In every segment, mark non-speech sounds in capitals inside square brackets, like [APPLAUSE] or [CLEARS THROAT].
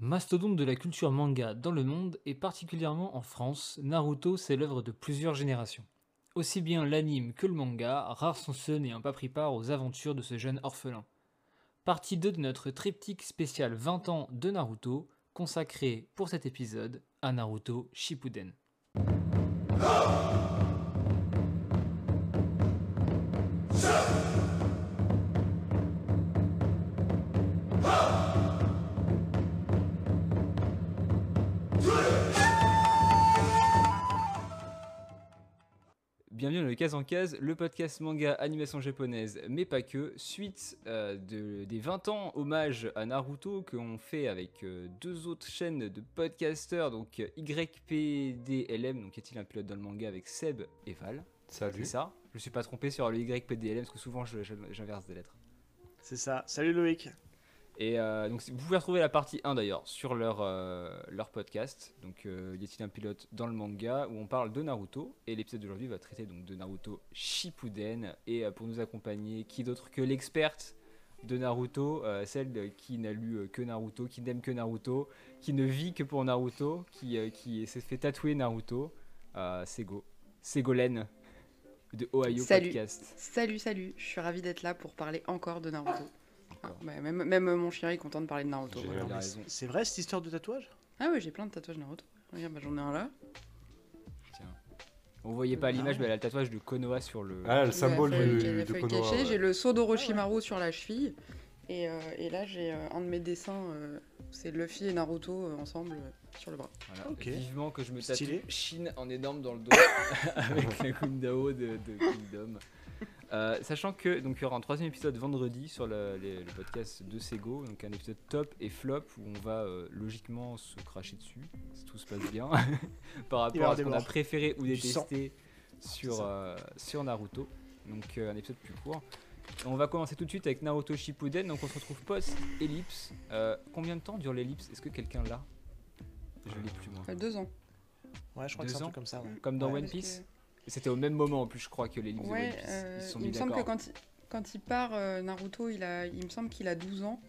Mastodonte de la culture manga dans le monde et particulièrement en France, Naruto c'est l'œuvre de plusieurs générations. Aussi bien l'anime que le manga, rares sont ceux n'ayant pas pris part aux aventures de ce jeune orphelin. Partie 2 de notre triptyque spécial 20 ans de Naruto, consacré pour cet épisode à Naruto Shippuden. Bienvenue dans le Case en Case, le podcast manga animation japonaise, mais pas que, suite euh, de, des 20 ans hommage à Naruto qu'on fait avec euh, deux autres chaînes de podcasters, donc YPDLM, donc y a-t-il un pilote dans le manga avec Seb et Val? Salut. C'est ça? Je suis pas trompé sur le YPDLM parce que souvent je- je- j'inverse des lettres. C'est ça. Salut Loïc. Et euh, donc, vous pouvez retrouver la partie 1 d'ailleurs sur leur, euh, leur podcast. Donc, euh, y a-t-il un pilote dans le manga où on parle de Naruto? Et l'épisode d'aujourd'hui va traiter donc de Naruto Shippuden. Et euh, pour nous accompagner, qui d'autre que l'experte de Naruto, celle qui n'a lu que Naruto, qui n'aime que Naruto, qui ne vit que pour Naruto, qui, qui s'est fait tatouer Naruto, euh, Sego. Ségolène de Ohio Salut. Podcast. Salut, salut, je suis ravie d'être là pour parler encore de Naruto. Ah, bah, même, même mon chien est content de parler de Naruto. Voilà. raison. C'est vrai cette histoire de tatouage? Ah ouais, j'ai plein de tatouages Naruto. Regarde, bah, j'en ai un là. On voyait pas l'image, Ah. mais elle a le tatouage de Konoha sur le. Ah, le La symbole feuille- la de feuille Konoha. ouais. J'ai le Sodo d'Orochimaru sur la cheville. Et, euh, et là, j'ai euh, un de mes dessins, euh, c'est Luffy et Naruto euh, ensemble euh, sur le bras. Voilà. Ok. Vivement que je me tatoue Stylé. Shin en énorme dans le dos [LAUGHS] avec la Gundao de, de Kingdom. Euh, sachant que donc il y aura un troisième épisode vendredi sur le, les- le podcast de Sego, donc un épisode top et flop où on va euh, logiquement se cracher dessus si tout se passe bien [LAUGHS] par rapport à ce qu'on a préféré ou détesté sur, euh, sur Naruto. Donc euh, un épisode plus court. On va commencer tout de suite avec Naruto Shippuden, donc on se retrouve post-ellipse. Euh, combien de temps dure l'ellipse? Est-ce que quelqu'un l'a? Je l'ai plus moi. Deux ans. Ouais, je crois Deux que c'est un ans truc comme ça. ouais. Comme dans Ouais. One Piece? que- C'était au même moment en plus, je crois, que l'ellipse de Ouais, euh, Ils se sont il me semble que quand il, quand il part, euh, Naruto, il, a, il me semble qu'il a 12 ans.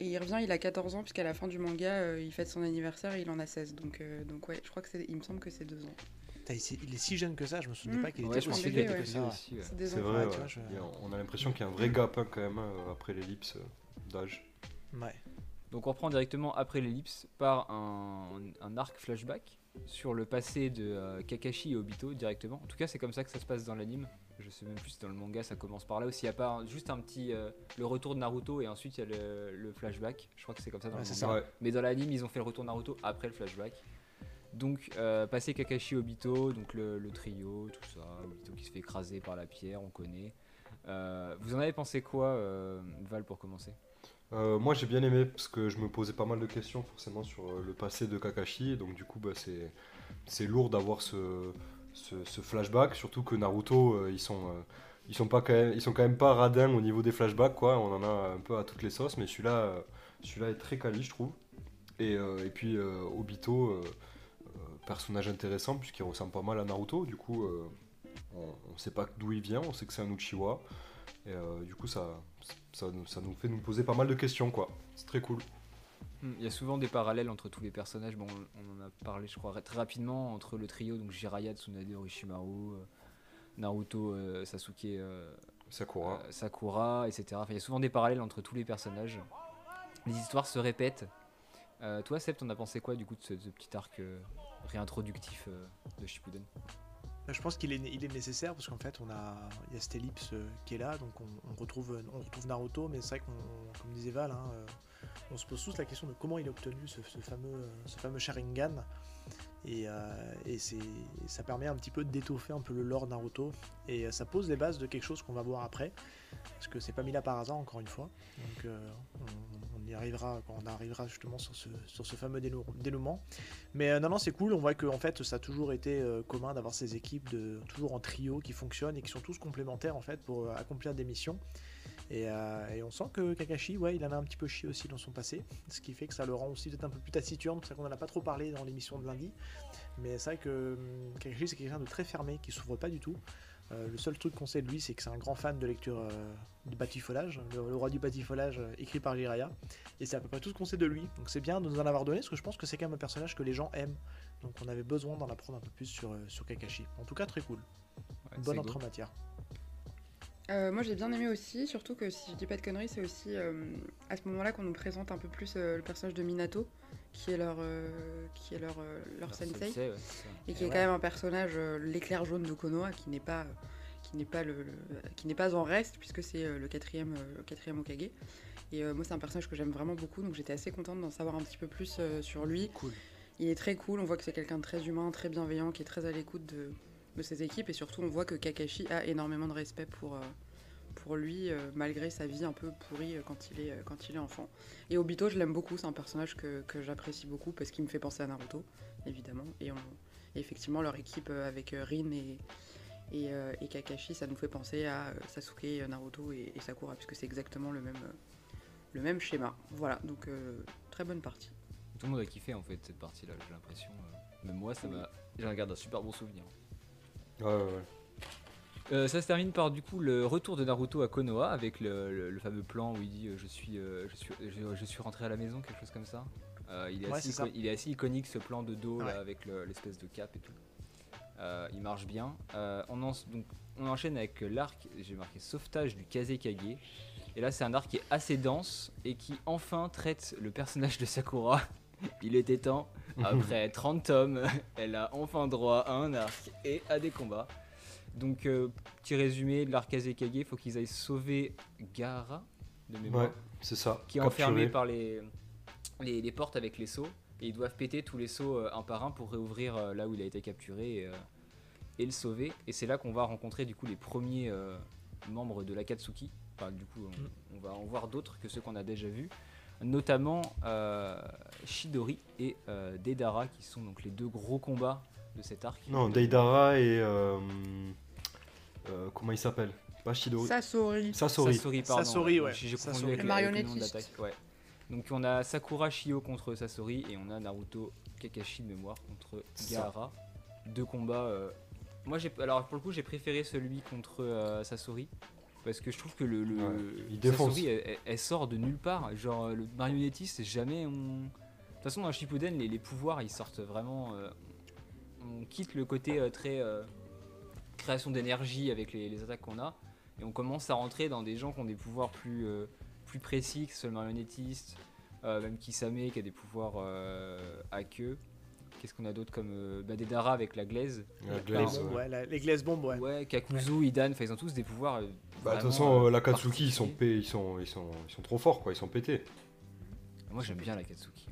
Et il revient, il a 14 ans, puisqu'à la fin du manga, euh, il fête son anniversaire et il en a 16. Donc, euh, donc ouais, je crois que c'est, il me semble que c'est deux ans. Putain, il, est- si jeune que ça, je me souvenais Mm. pas qu'il Ouais, était aussi était que ça. C'est des C'est enfants. vrai, vois, je- on a l'impression qu'il y a un vrai gap hein, quand même euh, après l'ellipse euh, d'âge. Ouais. Donc on reprend directement après l'ellipse par un, un arc flashback sur le passé de euh, Kakashi et Obito directement. En tout cas, c'est comme ça que ça se passe dans l'anime. Je sais même plus si dans le manga ça commence par là ou s'il n'y a pas un- juste un petit. euh, le retour de Naruto et ensuite il y a le, le flashback. Je crois que c'est comme ça dans Ouais, le c'est manga. Mais dans l'anime, ils ont fait le retour Naruto après le flashback. Donc, euh, passé Kakashi Obito, donc le, le trio, tout ça. Obito qui se fait écraser par la pierre, on connaît. Euh, vous en avez pensé quoi, euh, Val, pour commencer? Euh, moi j'ai bien aimé parce que je me posais pas mal de questions forcément sur euh, le passé de Kakashi. Donc du coup bah, c'est, lourd d'avoir ce, ce, flashback. Surtout que Naruto euh, ils, sont, ils, sont pas quand même, ils sont quand même pas radins au niveau des flashbacks. Quoi. On en a un peu à toutes les sauces. Mais celui-là, celui-là est très quali je trouve. Et, et puis Obito, personnage intéressant puisqu'il ressemble pas mal à Naruto. Du coup on, on sait pas d'où il vient. On sait que c'est un Uchiwa. Et du coup, ça, ça, nous- ça nous fait nous poser pas mal de questions, quoi. C'est très cool. Hmm, Il y a souvent des parallèles entre tous les personnages. Bon, on en a parlé, je crois, très rapidement entre le trio, donc Jiraiya, Tsunade, Orochimaru, euh, Naruto, euh, Sasuke, euh, Sakura. euh, Sakura, etc. Enfin, il y a souvent des parallèles entre tous les personnages. Les histoires se répètent. Toi, Seb, t'en as pensé quoi du coup de ce, ce petit arc réintroductif de Shippuden? Je pense qu'il est, nécessaire parce qu'en fait, on a, il y a cette ellipse euh, qui est là, donc on, retrouve, on retrouve Naruto, mais c'est vrai qu'on, comme disait Val, hein, euh, on se pose tous la question de comment il a obtenu ce, fameux, euh, ce fameux Sharingan. Et, euh, ça permet un petit peu d'étoffer un peu le lore Naruto. Et euh, ça pose les bases de quelque chose qu'on va voir après. Parce que c'est pas mis là par hasard, encore une fois. Euh, arrivera quand on arrivera justement sur ce, sur ce fameux dénou- dénouement. Mais euh, non, non, c'est cool. On voit que en fait, ça a toujours été euh, commun d'avoir ces équipes de, toujours en trio qui fonctionnent et qui sont tous complémentaires en fait pour euh, accomplir des missions. Et, on sent que Kakashi, ouais, il en a un petit peu chié aussi dans son passé, ce qui fait que ça le rend aussi peut-être un peu plus taciturne. C'est qu'on en a pas trop parlé dans l'émission de lundi. Mais c'est vrai que hum, Kakashi, c'est quelqu'un de très fermé, qui s'ouvre pas du tout. Euh, le seul truc qu'on sait de lui, c'est que c'est un grand fan de lecture euh, du batifolage, le, le roi du batifolage euh, écrit par Jiraya. Et c'est à peu près tout ce qu'on sait de lui. Donc c'est bien de nous en avoir donné, parce que je pense que c'est quand même un personnage que les gens aiment. Donc on avait besoin d'en apprendre un peu plus sur, euh, sur Kakashi. En tout cas, très cool. Ouais, Bonne entrée en matière. Euh, moi j'ai bien aimé aussi, surtout que si je dis pas de conneries, c'est aussi euh, à ce moment-là qu'on nous présente un peu plus euh, le personnage de Minato, qui est leur, euh, qui est leur, euh, leur sensei, ouais, et qui Et est ouais. quand même un personnage, euh, l'éclair jaune de Konoha, qui n'est pas, qui n'est pas, le, le- qui n'est pas en reste, puisque c'est euh, le quatrième, euh, le quatrième Okage. Et euh, moi c'est un personnage que j'aime vraiment beaucoup, donc j'étais assez contente d'en savoir un petit peu plus euh, sur lui. Cool. Il est très cool, on voit que c'est quelqu'un de très humain, très bienveillant, qui est très à l'écoute de, de ses équipes et surtout on voit que Kakashi a énormément de respect pour, euh, pour lui euh, malgré sa vie un peu pourrie euh, quand il est, euh, quand il est enfant. Et Obito je l'aime beaucoup, c'est un personnage que, que j'apprécie beaucoup parce qu'il me fait penser à Naruto évidemment et, on- et effectivement leur équipe avec Rin et, et, euh, et Kakashi ça nous fait penser à Sasuke, Naruto et, et Sakura puisque c'est exactement le même, le même schéma. Voilà donc euh, très bonne partie. Tout le monde a kiffé en fait cette partie-là, j'ai l'impression. Même moi, ça m'a. J'en garde un super bon souvenir. Ouais, ouais, ouais. Euh, ça se termine par du coup le retour de Naruto à Konoha avec le, le- le fameux plan où il dit euh, je suis euh, je suis je, je suis rentré à la maison quelque chose comme ça. Euh, il, est Ouais, assez c'est ça. ico- il est assez iconique ce plan de dos là, avec le- l'espèce de cap et tout. Euh, il marche bien. Euh, on, en- donc, on enchaîne avec l'arc, j'ai marqué sauvetage du Kazekage. Et là c'est un arc qui est assez dense et qui enfin traite le personnage de Sakura. [LAUGHS] il était temps. Après [LAUGHS] 30 tomes, elle a enfin droit à un arc et à des combats. Donc, euh, petit résumé de l'arc Kazekage, il faut qu'ils aillent sauver Gaara, de mémoire, Ouais, c'est ça. qui est Capturé. enfermé par les, les, les portes avec les seaux. Et ils doivent péter tous les seaux euh, un par un pour réouvrir euh, là où il a été capturé et, euh, et le sauver. Et c'est là qu'on va rencontrer du coup les premiers euh, membres de l'Akatsuki. Enfin, du coup, on, on va en voir d'autres que ceux qu'on a déjà vus. Notamment euh, Shidori et euh, Deidara, qui sont donc les deux gros combats de cet arc. Non, Deidara et. euh, euh, comment il s'appelle Pas Shidori. Sasori. Sasori. Sasori, pardon. Sasori, ouais. J'ai confondu avec Le marionnettiste. d'attaque, ouais. Donc on a Sakura Shio contre Sasori et on a Naruto Kakashi de mémoire contre Gaara. Deux combats. euh, Moi j'ai alors pour le coup j'ai préféré celui contre euh, Sasori parce que je trouve que le, Ouais. Sasori elle, elle- elle sort de nulle part. Genre euh, le marionnettiste jamais on. De toute façon dans Shippuden les, les pouvoirs ils sortent vraiment. euh, On quitte le côté euh, très euh, création d'énergie avec les, les attaques qu'on a et on commence à rentrer dans des gens qui ont des pouvoirs plus, euh, plus précis que ce le marionnettiste, euh, même Kisame qui a des pouvoirs euh, à queue. Qu'est-ce qu'on a d'autre comme euh, bah, des Dara avec la glaise La bombes, ouais. ouais, la- les glaces bombes, ouais. Ouais, Kakuzu, Idan, enfin ils ont tous des pouvoirs. euh, Bah, de toute façon, la Katsuki, ils sont, ils, sont, ils, sont, ils sont trop forts, quoi. Ils sont pétés. Moi j'aime bien la Katsuki.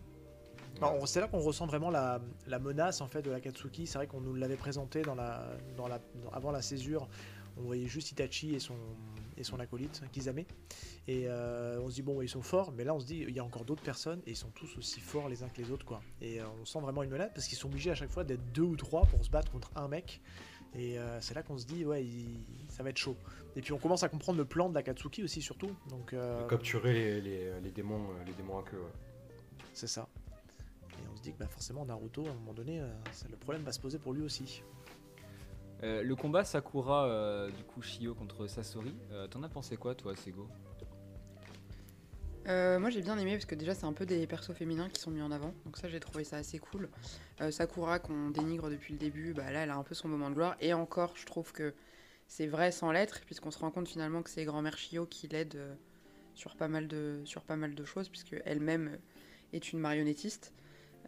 On- c'est là qu'on ressent vraiment la, la menace en fait de la Katsuki. C'est vrai qu'on nous l'avait présenté dans la, dans la, dans- avant la césure. On voyait juste Itachi et son, et son acolyte Kizame. Et euh, on se dit bon, ils sont forts, mais là on se dit il y a encore d'autres personnes et ils sont tous aussi forts les uns que les autres quoi. Et euh, on sent vraiment une menace parce qu'ils sont obligés à chaque fois d'être deux ou trois pour se battre contre un mec. Et euh, c'est là qu'on se dit ouais, il- ça va être chaud. Et puis on commence à comprendre le plan de la Katsuki aussi surtout. Donc euh, Capturer les, les, les démons, les démons à queue. ouais. c'est ça. Se dit que bah, forcément Naruto, à un moment donné, euh, ça- le problème va se poser pour lui aussi. Euh, le combat Sakura, euh, du coup Shio contre Sasori, euh, t'en as pensé quoi toi, Sego? Euh, moi j'ai bien aimé parce que déjà c'est un peu des persos féminins qui sont mis en avant, donc ça j'ai trouvé ça assez cool. Euh, Sakura qu'on dénigre depuis le début, bah là elle a un peu son moment de gloire et encore je trouve que c'est vrai sans l'être puisqu'on se rend compte finalement que c'est grand-mère Shio qui l'aide euh, sur pas mal de sur pas mal de choses puisque elle-même est une marionnettiste.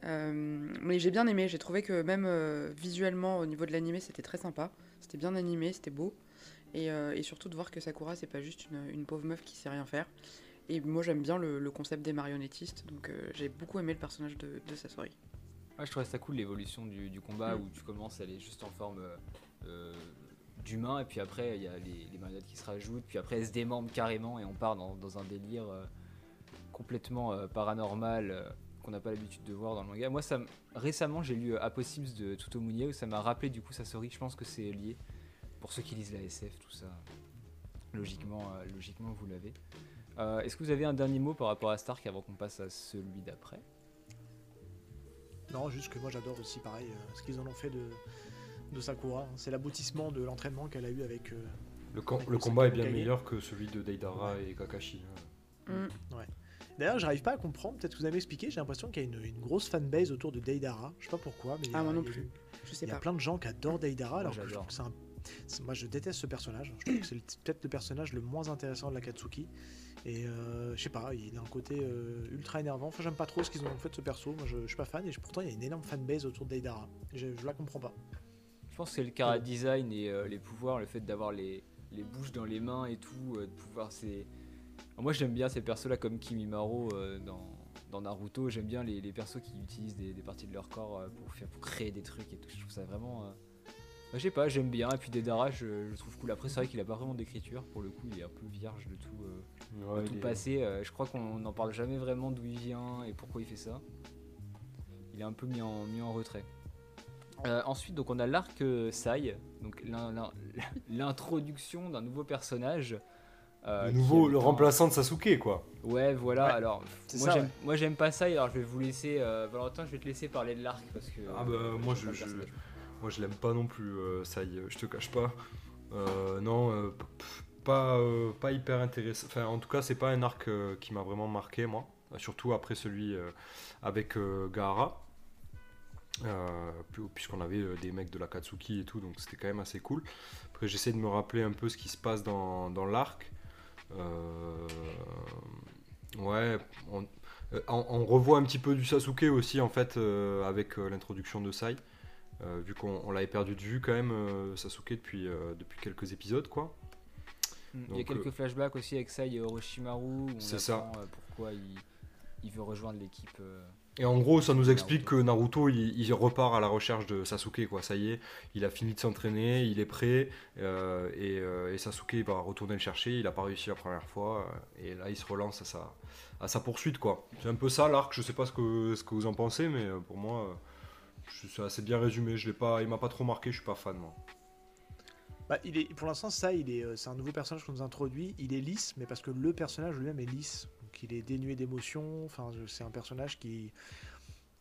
Euh, mais j'ai bien aimé, j'ai trouvé que même euh, visuellement au niveau de l'animé c'était très sympa, c'était bien animé, c'était beau et, euh, et surtout de voir que Sakura c'est pas juste une, une pauvre meuf qui sait rien faire. Et moi j'aime bien le, le concept des marionnettistes, donc j'ai beaucoup aimé le personnage de, de Sasori. Ouais, je trouvais ça cool l'évolution du, du combat Mm. où tu commences, elle est juste en forme d'humain, et puis après il y a les, les marionnettes qui se rajoutent, puis après elle se démembre carrément et on part dans, dans un délire complètement paranormal qu'on n'a pas l'habitude de voir dans le manga. Moi, ça, récemment j'ai lu euh, Apossims de Tutomunie où ça m'a rappelé du coup Sasori, je pense que c'est lié. Pour ceux qui lisent la SF, tout ça, logiquement, euh, logiquement vous l'avez. Euh, Est-ce que vous avez un dernier mot par rapport à Stark avant qu'on passe à celui d'après? Non, juste que moi j'adore aussi pareil euh, ce qu'ils en ont fait de, de Sakura. C'est l'aboutissement de l'entraînement qu'elle a eu avec. euh, Le, com- Avec le le combat est bien Kage. meilleur que celui de Deidara et Kakashi. hein. Mm. D'ailleurs, j'arrive pas à comprendre. Peut-être que vous avez expliqué. J'ai l'impression qu'il y a une, une grosse fanbase autour de Deidara. Je sais pas pourquoi, mais il y a- Ah, moi non plus. Je sais Il y a pas. plein de gens qui adorent Deidara, alors que je trouve que c'est un. Moi, je déteste ce personnage. Je trouve que c'est le- peut-être le personnage le moins intéressant de la Katsuki. Et euh, je sais pas, il a un côté euh, ultra énervant. Enfin, j'aime pas trop ce qu'ils ont fait de ce perso. Moi, je, je suis pas fan. Et je- pourtant, il y a une énorme fanbase autour de Deidara. Je, je la comprends pas. Je pense que c'est le cara design et euh, les pouvoirs, le fait d'avoir les, les bouches dans les mains et tout, euh, de pouvoir c'est. Alors moi j'aime bien ces persos là comme Kimimaro euh, dans, dans Naruto, j'aime bien les, les persos qui utilisent des, des parties de leur corps euh, pour faire pour créer des trucs et tout. Je trouve ça vraiment. euh, bah, je sais pas, j'aime bien. Et puis Deidara, je, trouve cool. Après c'est vrai qu'il a pas vraiment d'écriture pour le coup, il est un peu vierge de tout. euh, Ouais, de tout est- passé. euh, je crois qu'on n'en parle jamais vraiment d'où il vient et pourquoi il fait ça. Il est un peu mis en, mis en retrait. Euh, ensuite, donc on a l'arc euh, Sai, donc l'in- l'in- [LAUGHS] l'introduction d'un nouveau personnage. Euh, le nouveau, le remplaçant de Sasuke, quoi. Ouais, voilà. Ouais, alors, moi ça, j'aime, ouais. moi j'aime pas Sai. Alors je vais vous laisser, euh, Valentin, je vais te laisser parler de l'arc parce que. Ah bah, euh, moi, je-. Moi, je l'aime pas non plus, euh, ça y est, je te cache pas. Euh, non, euh, pas, euh, pas hyper intéressant. Enfin, en tout cas, c'est pas un arc euh, qui m'a vraiment marqué, moi. Surtout après celui euh, avec euh, Gaara. Euh, pu- Puisqu'on avait des mecs de la Katsuki et tout, donc c'était quand même assez cool. Après, j'essaie de me rappeler un peu ce qui se passe dans, dans l'arc. Euh, ouais, on, euh, on- revoit un petit peu du Sasuke aussi, en fait, euh, avec l'introduction de Sai. Vu qu'on on l'avait perdu de vue quand même Sasuke depuis, depuis quelques épisodes quoi. Mm, Il y a quelques flashbacks aussi avec Sai et Orochimaru. C'est ça. pourquoi il, il veut rejoindre l'équipe. Et en gros ça nous explique que Naruto il, repart à la recherche de Sasuke quoi. Ça y est, il a fini de s'entraîner, il est prêt euh, et, euh, et Sasuke va retourner le chercher. Il a pas réussi la première fois euh, et là il se relance à sa, poursuite quoi. C'est un peu ça l'arc. Je sais pas ce que, vous en pensez mais pour moi c'est assez bien résumé. Je l'ai pas, il m'a pas trop marqué. Je suis pas fan moi. Bah, il est, pour l'instant, ça, il est, c'est un nouveau personnage qu'on nous introduit. Il est lisse, mais parce que le personnage lui-même est lisse. Donc il est dénué d'émotion. Enfin, c'est un personnage qui,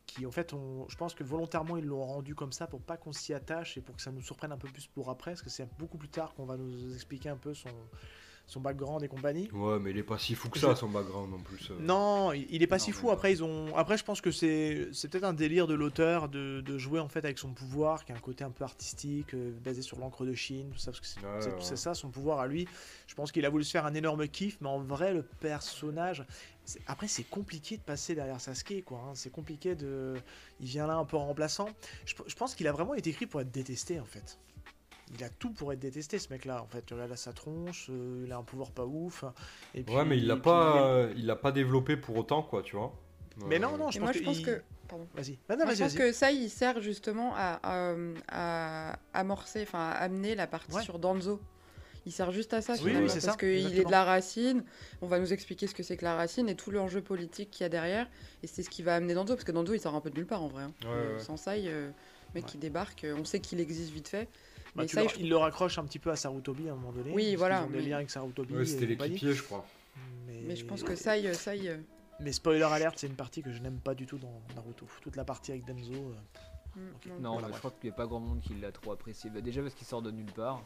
qui, en fait, je pense que volontairement ils l'ont rendu comme ça pour pas qu'on s'y attache et pour que ça nous surprenne un peu plus pour après, parce que c'est beaucoup plus tard qu'on va nous expliquer un peu son, son background et compagnie. Ouais mais il est pas si fou que ça son background en plus. euh. Non, il il est pas Non, si fou. Après, ils ont. Après, je pense que c'est c'est peut-être un délire de l'auteur de, de jouer en fait avec son pouvoir, qui a un côté un peu artistique, euh, basé sur l'encre de Chine, tout ça, parce que c'est Ouais, ouais. ça son pouvoir à lui. Je pense qu'il a voulu se faire un énorme kiff, mais en vrai, le personnage. Après, c'est compliqué de passer derrière Sasuke, quoi. hein. C'est compliqué de. Il vient là un peu en remplaçant. Je, je pense qu'il a vraiment été écrit pour être détesté, en fait. Il a tout pour être détesté, ce mec-là. En fait, là, là sa tronche, euh, il a un pouvoir pas ouf. Et puis, Ouais, mais il l'a pas, euh, il l'a pas développé pour autant, quoi, tu vois. Mais Euh, non, non, je Et pense moi, que. je pense il- que. Pardon. Vas-y. Non, Moi, je vas-y, pense vas-y. que ça, il sert justement à, à, à amorcer, enfin à amener la partie Ouais. sur Danzo. Il sert juste à ça, Oui, finalement, oui, c'est parce qu'il est de la racine. On va nous expliquer ce que c'est que la racine et tout l'enjeu politique qu'il y a derrière. Et c'est ce qui va amener Danzo, parce que Danzo, il sort un peu de nulle part en vrai. hein. Ouais, Euh, ouais. Sans ça, il, euh, mec Ouais. qui débarque, euh, on sait qu'il existe vite fait. Bah, mais ça, le- je- il le raccroche un petit peu à Sarutobi à un moment donné. Oui, voilà, qu'ils ont des mais- liens avec Sarutobi. Ouais, c'était l'équipier, je crois. Mais... Mais je pense que ça, il- ça, euh, Mais spoiler alert, c'est une partie que je n'aime pas du tout dans Naruto. Toute la partie avec Denzo. euh, mm, non, Voilà, je crois qu'il n'y a pas grand monde qui l'a trop apprécié. Bah, déjà parce qu'il sort de nulle part.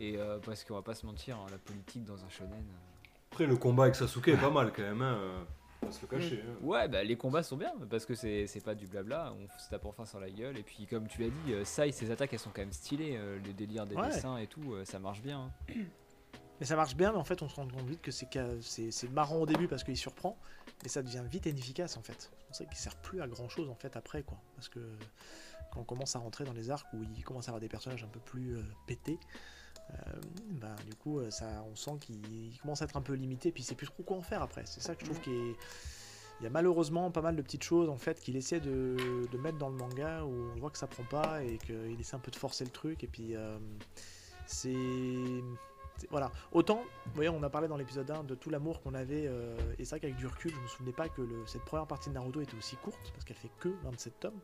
Et euh, parce qu'on va pas se mentir, hein, la politique dans un shonen. euh, Après, le combat avec Sasuke est pas mal quand même, hein. On va se le cacher. hein. Ouais, bah les combats sont bien parce que c'est c'est pas du blabla, on se tape enfin sur la gueule. Et puis, comme tu l'as dit, euh, Sai, ses attaques elles sont quand même stylées. euh, le délire des Ouais. dessins et tout, euh, ça marche bien. hein. [CLEARS THROAT] Mais ça marche bien, mais en fait, on se rend compte vite que c'est ca- c'est c'est marrant au début parce qu'il surprend, mais ça devient vite inefficace en fait. On sait qu'il sert plus à grand chose en fait après quoi. Parce que quand on commence à rentrer dans les arcs où il commence à avoir des personnages un peu plus euh, pétés, bah, du coup, euh, ça, on sent qu'il il commence à être un peu limité, puis c'est plus trop quoi en faire après. C'est ça que je trouve qu'il est. Il y a malheureusement pas mal de petites choses en fait qu'il essaie de, de mettre dans le manga où on voit que ça prend pas et qu'il essaie un peu de forcer le truc et puis euh, c'est- voilà autant vous voyez on a parlé dans l'épisode 1 de tout l'amour qu'on avait euh, et c'est vrai qu'avec du recul je me souvenais pas que le- cette première partie de Naruto était aussi courte parce qu'elle fait que 27 tomes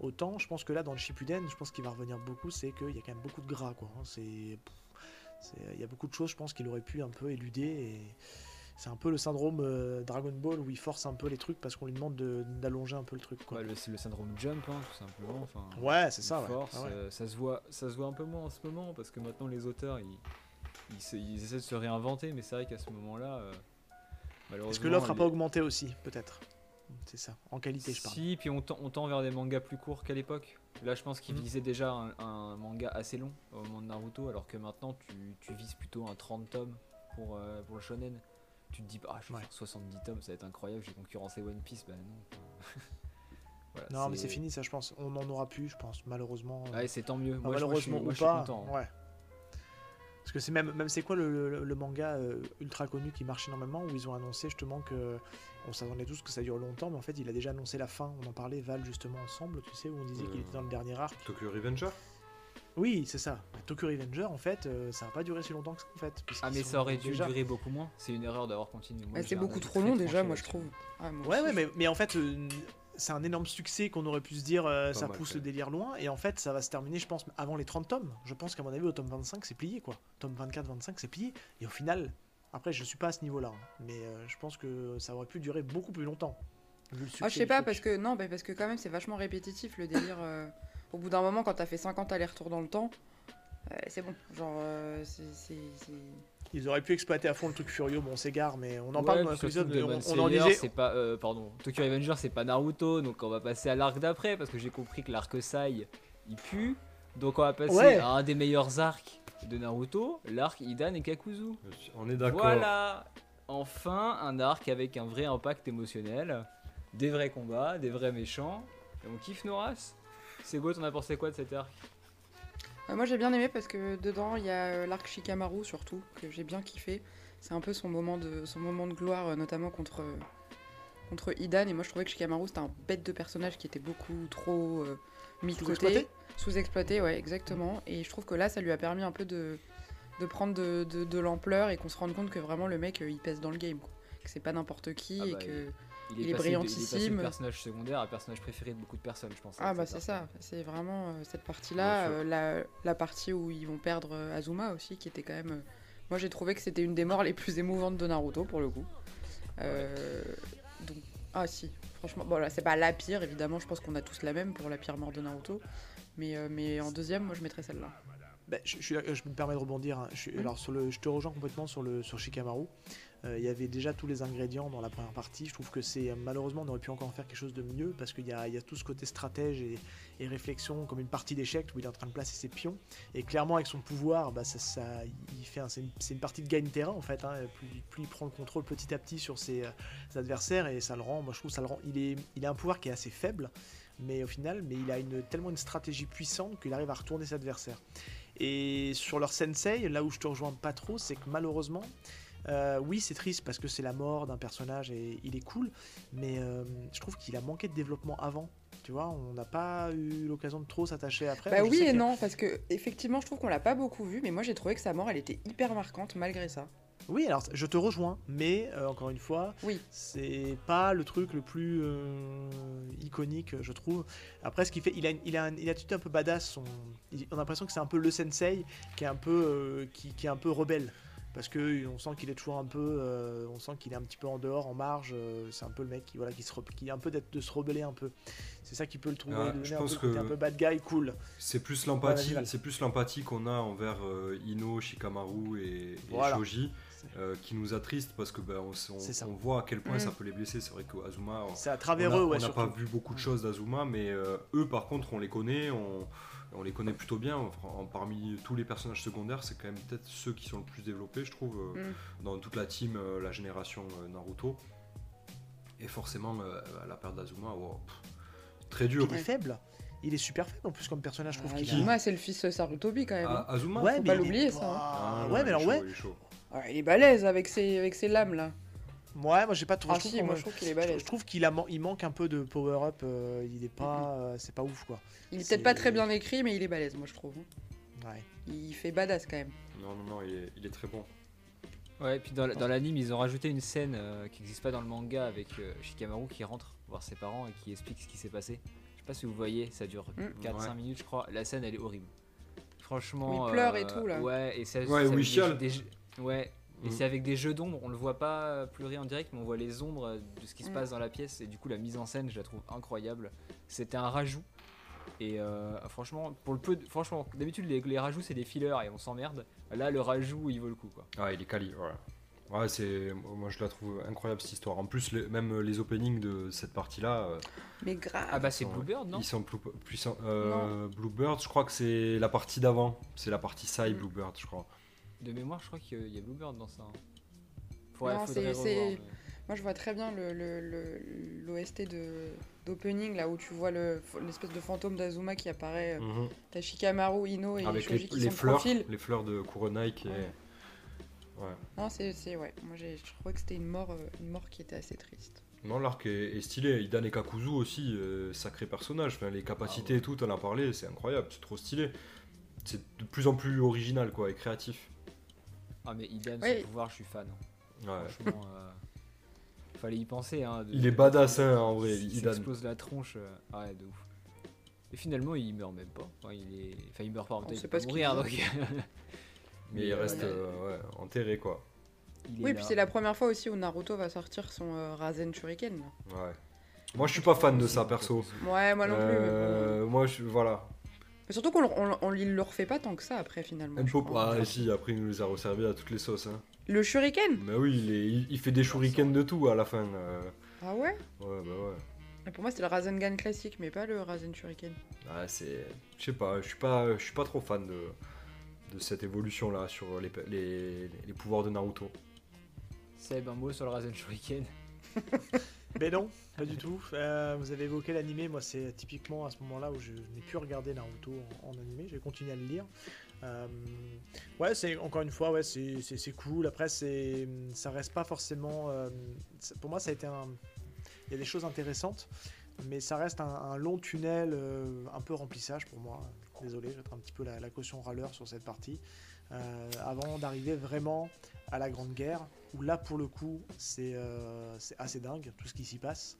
autant je pense que là dans le Shippuden je pense qu'il va revenir beaucoup c'est qu'il y a quand même beaucoup de gras quoi hein. c'est il y a beaucoup de choses je pense qu'il aurait pu un peu éluder et c'est un peu le syndrome euh, Dragon Ball où il force un peu les trucs parce qu'on lui demande de- d'allonger un peu le truc. Quoi. Ouais, le- c'est le syndrome jump, hein, tout simplement. Enfin, Ouais, c'est ça. ouais. force, Ah ouais. euh, ça, se voit, ça se voit un peu moins en ce moment parce que maintenant les auteurs ils, ils, essaient de se réinventer, mais c'est vrai qu'à ce moment-là, euh, malheureusement. Est-ce que l'offre n'a les- pas augmenté aussi, peut-être? C'est ça, en qualité, je parle. Si, puis on tend, on tend vers des mangas plus courts qu'à l'époque. Là, je pense qu'ils Mhm. visaient déjà un, un manga assez long au moment de Naruto, alors que maintenant tu, tu vises plutôt un 30 tomes pour, euh, pour le shonen. Tu te dis, ah, je vais Ouais. faire 70 tomes, ça va être incroyable, j'ai concurrencé One Piece. Bah non. [LAUGHS] Voilà, Non, mais c'est fini, ça, je pense. On n'en aura plus, je pense, malheureusement. Ouais, c'est tant mieux. Enfin, Moi, je- moi, je suis- malheureusement moi, ou je suis pas. content. hein. Ouais. Parce que c'est même, même c'est quoi le, le- le manga euh, ultra connu qui marche énormément où ils ont annoncé justement que on s'attendait tous que ça dure longtemps, mais en fait il a déjà annoncé la fin. On en parlait Val justement ensemble, tu sais, où on disait qu'il Euh. était dans le dernier arc. Tokyo Revenger? Oui, c'est ça. Tokyo Revenger, en fait, euh, ça va pas durer si longtemps que ça en fait. Ah, mais ça aurait dû déjà- durer beaucoup moins. C'est une erreur d'avoir continué. Bah, c'est beaucoup trop long déjà, moi je trouve. Ah, moi Ouais, aussi, ouais, je- mais, mais en fait, euh, c'est un énorme succès qu'on aurait pu se dire, euh, ça pousse fait. le délire loin, et en fait, ça va se terminer, je pense, avant les 30 tomes. Je pense qu'à mon avis, au tome 25, c'est plié, quoi. Tome 24-25, c'est plié, et au final, après, je suis pas à ce niveau-là, hein, mais euh, je pense que ça aurait pu durer beaucoup plus longtemps. vu le Ah, je sais pas, parce que non, bah, parce que quand même, c'est vachement répétitif le délire. euh, Au bout d'un moment, quand t'as fait 50 allers-retours dans le temps, euh, c'est bon. Genre, euh, c'est- Ils auraient pu exploiter à fond le truc Furio, bon, on s'égare, mais on en Ouais, parle dans l'épisode, on, on en disait... c'est pas euh, pardon Tokyo Revenger c'est pas Naruto donc on va passer à l'arc d'après parce que j'ai compris que l'arc Sai il pue. Donc on va passer Ouais. à un des meilleurs arcs de Naruto l'arc Idan et Kakuzu. On est d'accord. voilà enfin un arc avec un vrai impact émotionnel. Des vrais combats des vrais méchants. Et on kiffe nos races c'est beau t'en as pensé quoi de cet arc? Moi j'ai bien aimé parce que dedans il y a euh, l'arc Shikamaru surtout que j'ai bien kiffé. C'est un peu son moment de son moment de gloire euh, notamment contre euh, contre Idan et moi je trouvais que Shikamaru c'était un bête de personnage qui était beaucoup trop euh, mis de côté, sous-exploité ouais exactement et je trouve que là ça lui a permis un peu de de prendre de, de- de l'ampleur et qu'on se rende compte que vraiment le mec euh, il pèse dans le game quoi. que c'est pas n'importe qui Ah et bah, que il Il est passé de- il est passé brillantissime. de personnage secondaire à personnage préféré de beaucoup de personnes je pense Ah bah c'est ça, c'est vraiment euh, cette partie-là, euh, la, la partie où ils vont perdre euh, Azuma aussi, qui était quand même... euh, moi j'ai trouvé que c'était une des morts les plus émouvantes de Naruto pour le coup. Euh, donc, ah si, franchement, bon là c'est pas la pire évidemment, je pense qu'on a tous la même pour la pire mort de Naruto. Mais, euh, mais en deuxième, moi je mettrais celle-là. Bah, je, je suis- je me permets de rebondir. hein. Je, Mhm. alors sur le, je te rejoins complètement sur le sur Shikamaru. Euh, Il y avait déjà tous les ingrédients dans la première partie. Je trouve que c'est malheureusement on aurait pu encore faire quelque chose de mieux parce qu'il y a, tout ce côté stratège et, réflexion comme une partie d'échecs où il est en train de placer ses pions. Et clairement avec son pouvoir, bah, il fait c'est une, partie de gagne terrain en fait. hein. Plus, il prend le contrôle petit à petit sur ses, euh, ses adversaires et ça le rend. Moi je trouve ça le rend. Il a un pouvoir qui est assez faible. Mais au final, mais il a tellement une stratégie puissante qu'il arrive à retourner ses adversaires. Et sur leur sensei, là où je te rejoins pas trop, c'est que malheureusement, euh, oui, c'est triste parce que c'est la mort d'un personnage et il est cool, mais euh, je trouve qu'il a manqué de développement avant. Tu vois, on n'a pas eu l'occasion de trop s'attacher après. bah oui et que- non, parce que effectivement je trouve qu'on l'a pas beaucoup vu, mais moi j'ai trouvé que sa mort elle était hyper marquante malgré ça. Oui, alors je te rejoins, mais euh, encore une fois, Oui. c'est pas le truc le plus euh, iconique, je trouve. Après, ce qu'il fait, il a, une- il a un- une attitude un peu badass. son- il- on a l'impression que c'est un peu le sensei qui est un peu, euh, qui, qui est un peu rebelle. Parce que on sent qu'il est toujours un peu, euh, on sent qu'il est un petit peu en dehors, en marge. euh, c'est un peu le mec qui voilà, qui se, qui est un peu d'être- de se rebeller un peu. C'est ça qui peut le trouver, donner je un, pense peu le côté que- un peu bad guy, cool. C'est plus l'empathie, c'est plus l'empathie qu'on a envers euh, Ino, Shikamaru et, et Voilà. Shoji euh, qui nous attriste parce que ben, on, voit à quel point Mm. ça peut les blesser. C'est vrai on à travers eux, ouais, on n'a pas vu beaucoup de choses d'Azuma, mais euh, eux par contre on les connaît, on, on les connaît plutôt bien. Enfin, en- parmi tous les personnages secondaires, c'est quand même peut-être ceux qui sont le plus développés, je trouve, euh, Mm. dans toute la team, euh, la génération euh, Naruto. Et forcément, euh, la perte d'Azuma, wow, pff, très dur. Il est faible. Il est super faible en plus comme personnage, je trouve Ah, qu'il a- Azuma c'est le fils de Sarutobi quand même. hein. Ah, Azuma Ouais, Faut mais pas il est l'oublier, ça, hein. Ah, ouais, mais alors chaud, ouais. il est chaud. Ah, il est balèze avec ses, avec ses lames là. Ouais, moi j'ai pas trop. Ah je si, moi je trouve qu'il est balèze. je trouve qu'il a man- il manque un peu de power up. euh, il est pas, euh, c'est pas ouf quoi. Il est peut-être pas très bien écrit, mais il est balèze, moi je trouve. Ouais. Il fait badass quand même. Non, non, non, il est, il est très bon. Ouais, et puis dans, dans l'anime, ils ont rajouté une scène euh, qui n'existe pas dans le manga avec euh, Shikamaru qui rentre voir ses parents et qui explique ce qui s'est passé. Je sais pas si vous voyez, ça dure Mm. 4-5 Ouais. minutes, je crois. La scène, elle est horrible. Franchement. Où il pleure et tout, là. Ouais, et ça. Ouais, ça- des- chiale. des- Ouais, Et Mm. c'est avec des jeux d'ombre, on le voit pas pleurer en direct, mais on voit les ombres de ce qui se Mm. passe dans la pièce. Et du coup, la mise en scène, je la trouve incroyable. C'était un rajout. Et euh, franchement, pour le peu, de- franchement, d'habitude les, les rajouts c'est des fillers et on s'emmerde. Là, le rajout, il vaut le coup quoi. Ah, il est quali, voilà. Ouais, c'est. Moi, je la trouve incroyable cette histoire. En plus, les- même les openings de cette partie-là, euh, Mais grave. Ah bah c'est. Bluebird, non ils sont plus puissants. Euh, Bluebird, je crois que c'est la partie d'avant. C'est la partie side Mm. Bluebird, je crois. De mémoire, je crois qu'il y a Bluebird dans ça. hein. Faudrait- Non, faudrait c'est- revoir, c'est- mais- Moi, je vois très bien le- le- le- l'OST de d'opening, là où tu vois le- l'espèce de fantôme d'Azuma qui apparaît. euh, Mhm. T'as Shikamaru, Ino et Avec les, Shoji qui les sont de fleurs, profil. les fleurs de Kuronai qui est. Ouais. Ouais. Non, c'est ouais. Moi, je trouvais que c'était une mort, euh, une mort qui était assez triste. Non, l'arc est, est stylé. Hidane Kakuzu aussi, euh, sacré personnage. Enfin, les capacités Ah ouais. et tout, t'en as parlé, c'est incroyable, c'est trop stylé. C'est de plus en plus original, quoi, et créatif. Ah mais Idan, Ouais. son pouvoir, je suis fan. Ouais. Franchement, euh, fallait y penser. Hein, de- Il est badass, hein, en vrai, Il Idan. s'explose la tronche. euh, ah ouais, de ouf. Et finalement, il meurt même pas. Enfin, il est... enfin, il meurt pas en même On temps, il sait peut pas ce qu'il mourir. Donc... [LAUGHS] Mais il reste ouais. euh, ouais, enterré, quoi. il Oui, puis c'est la première fois aussi où Naruto va sortir son euh, Rasen Shuriken. Ouais. Moi, je suis pas fan de ça, perso. Ouais, moi non plus. mais moi, je, voilà. Mais surtout qu'on le- on, on il le refait pas tant que ça après finalement. Un peu- crois. Ah, si, après, il nous les a resservis à toutes les sauces. Hein. Le Shuriken? Mais oui, il, est- il- il fait des shurikens de tout à la fin. euh. Ah ouais? Ouais, bah ouais. Et Pour moi, c'était le Rasengan classique, mais pas le Rasen Shuriken. Ah, c'est. Je sais pas, je suis pas, je suis pas trop fan de, de cette évolution là sur les, les, les pouvoirs de Naruto. Seb, un mot sur le Rasen Shuriken. [LAUGHS] Mais non, pas du tout. Euh, vous avez évoqué l'animé, moi c'est typiquement à ce moment-là où je n'ai plus regardé Naruto en, en animé, j'ai continué à le lire. Euh, ouais, c'est encore une fois, ouais, c'est cool. Après, c'est ça reste pas forcément. euh, pour moi, ça a été un. Il y a des choses intéressantes, mais ça reste un, long tunnel, un peu remplissage pour moi. Désolé, je vais être un petit peu la caution râleur sur cette partie. Euh, avant d'arriver vraiment à la Grande Guerre, où là pour le coup c'est euh, assez dingue tout ce qui s'y passe.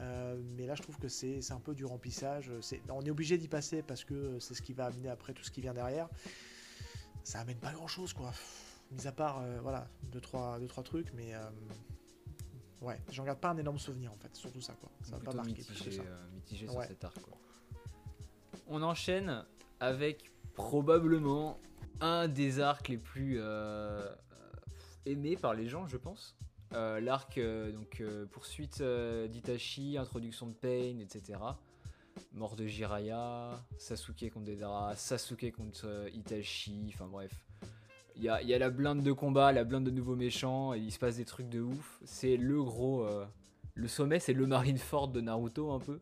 Euh, mais là je trouve que c'est un peu du remplissage. On est obligé d'y passer parce que c'est ce qui va amener après tout ce qui vient derrière. Ça amène pas grand chose quoi. Mis à part voilà deux trois, deux, trois trucs, mais ouais, j'en garde pas un énorme souvenir en fait, surtout ça quoi. Ça va pas marquer plus que ça. mitigé sur Ouais. cet arc. quoi. On enchaîne avec probablement un des arcs les plus euh, aimés par les gens, je pense. Euh, L'arc, euh, donc euh, poursuite euh, d'Itachi, introduction de Pain, etc. Mort de Jiraiya, Sasuke contre Deidara, Sasuke contre euh, Itachi, enfin bref. Il y a, y a la blinde de combat, la blinde de nouveaux méchants, et il se passe des trucs de ouf. C'est le gros. euh, le sommet, c'est le Marineford de Naruto un peu.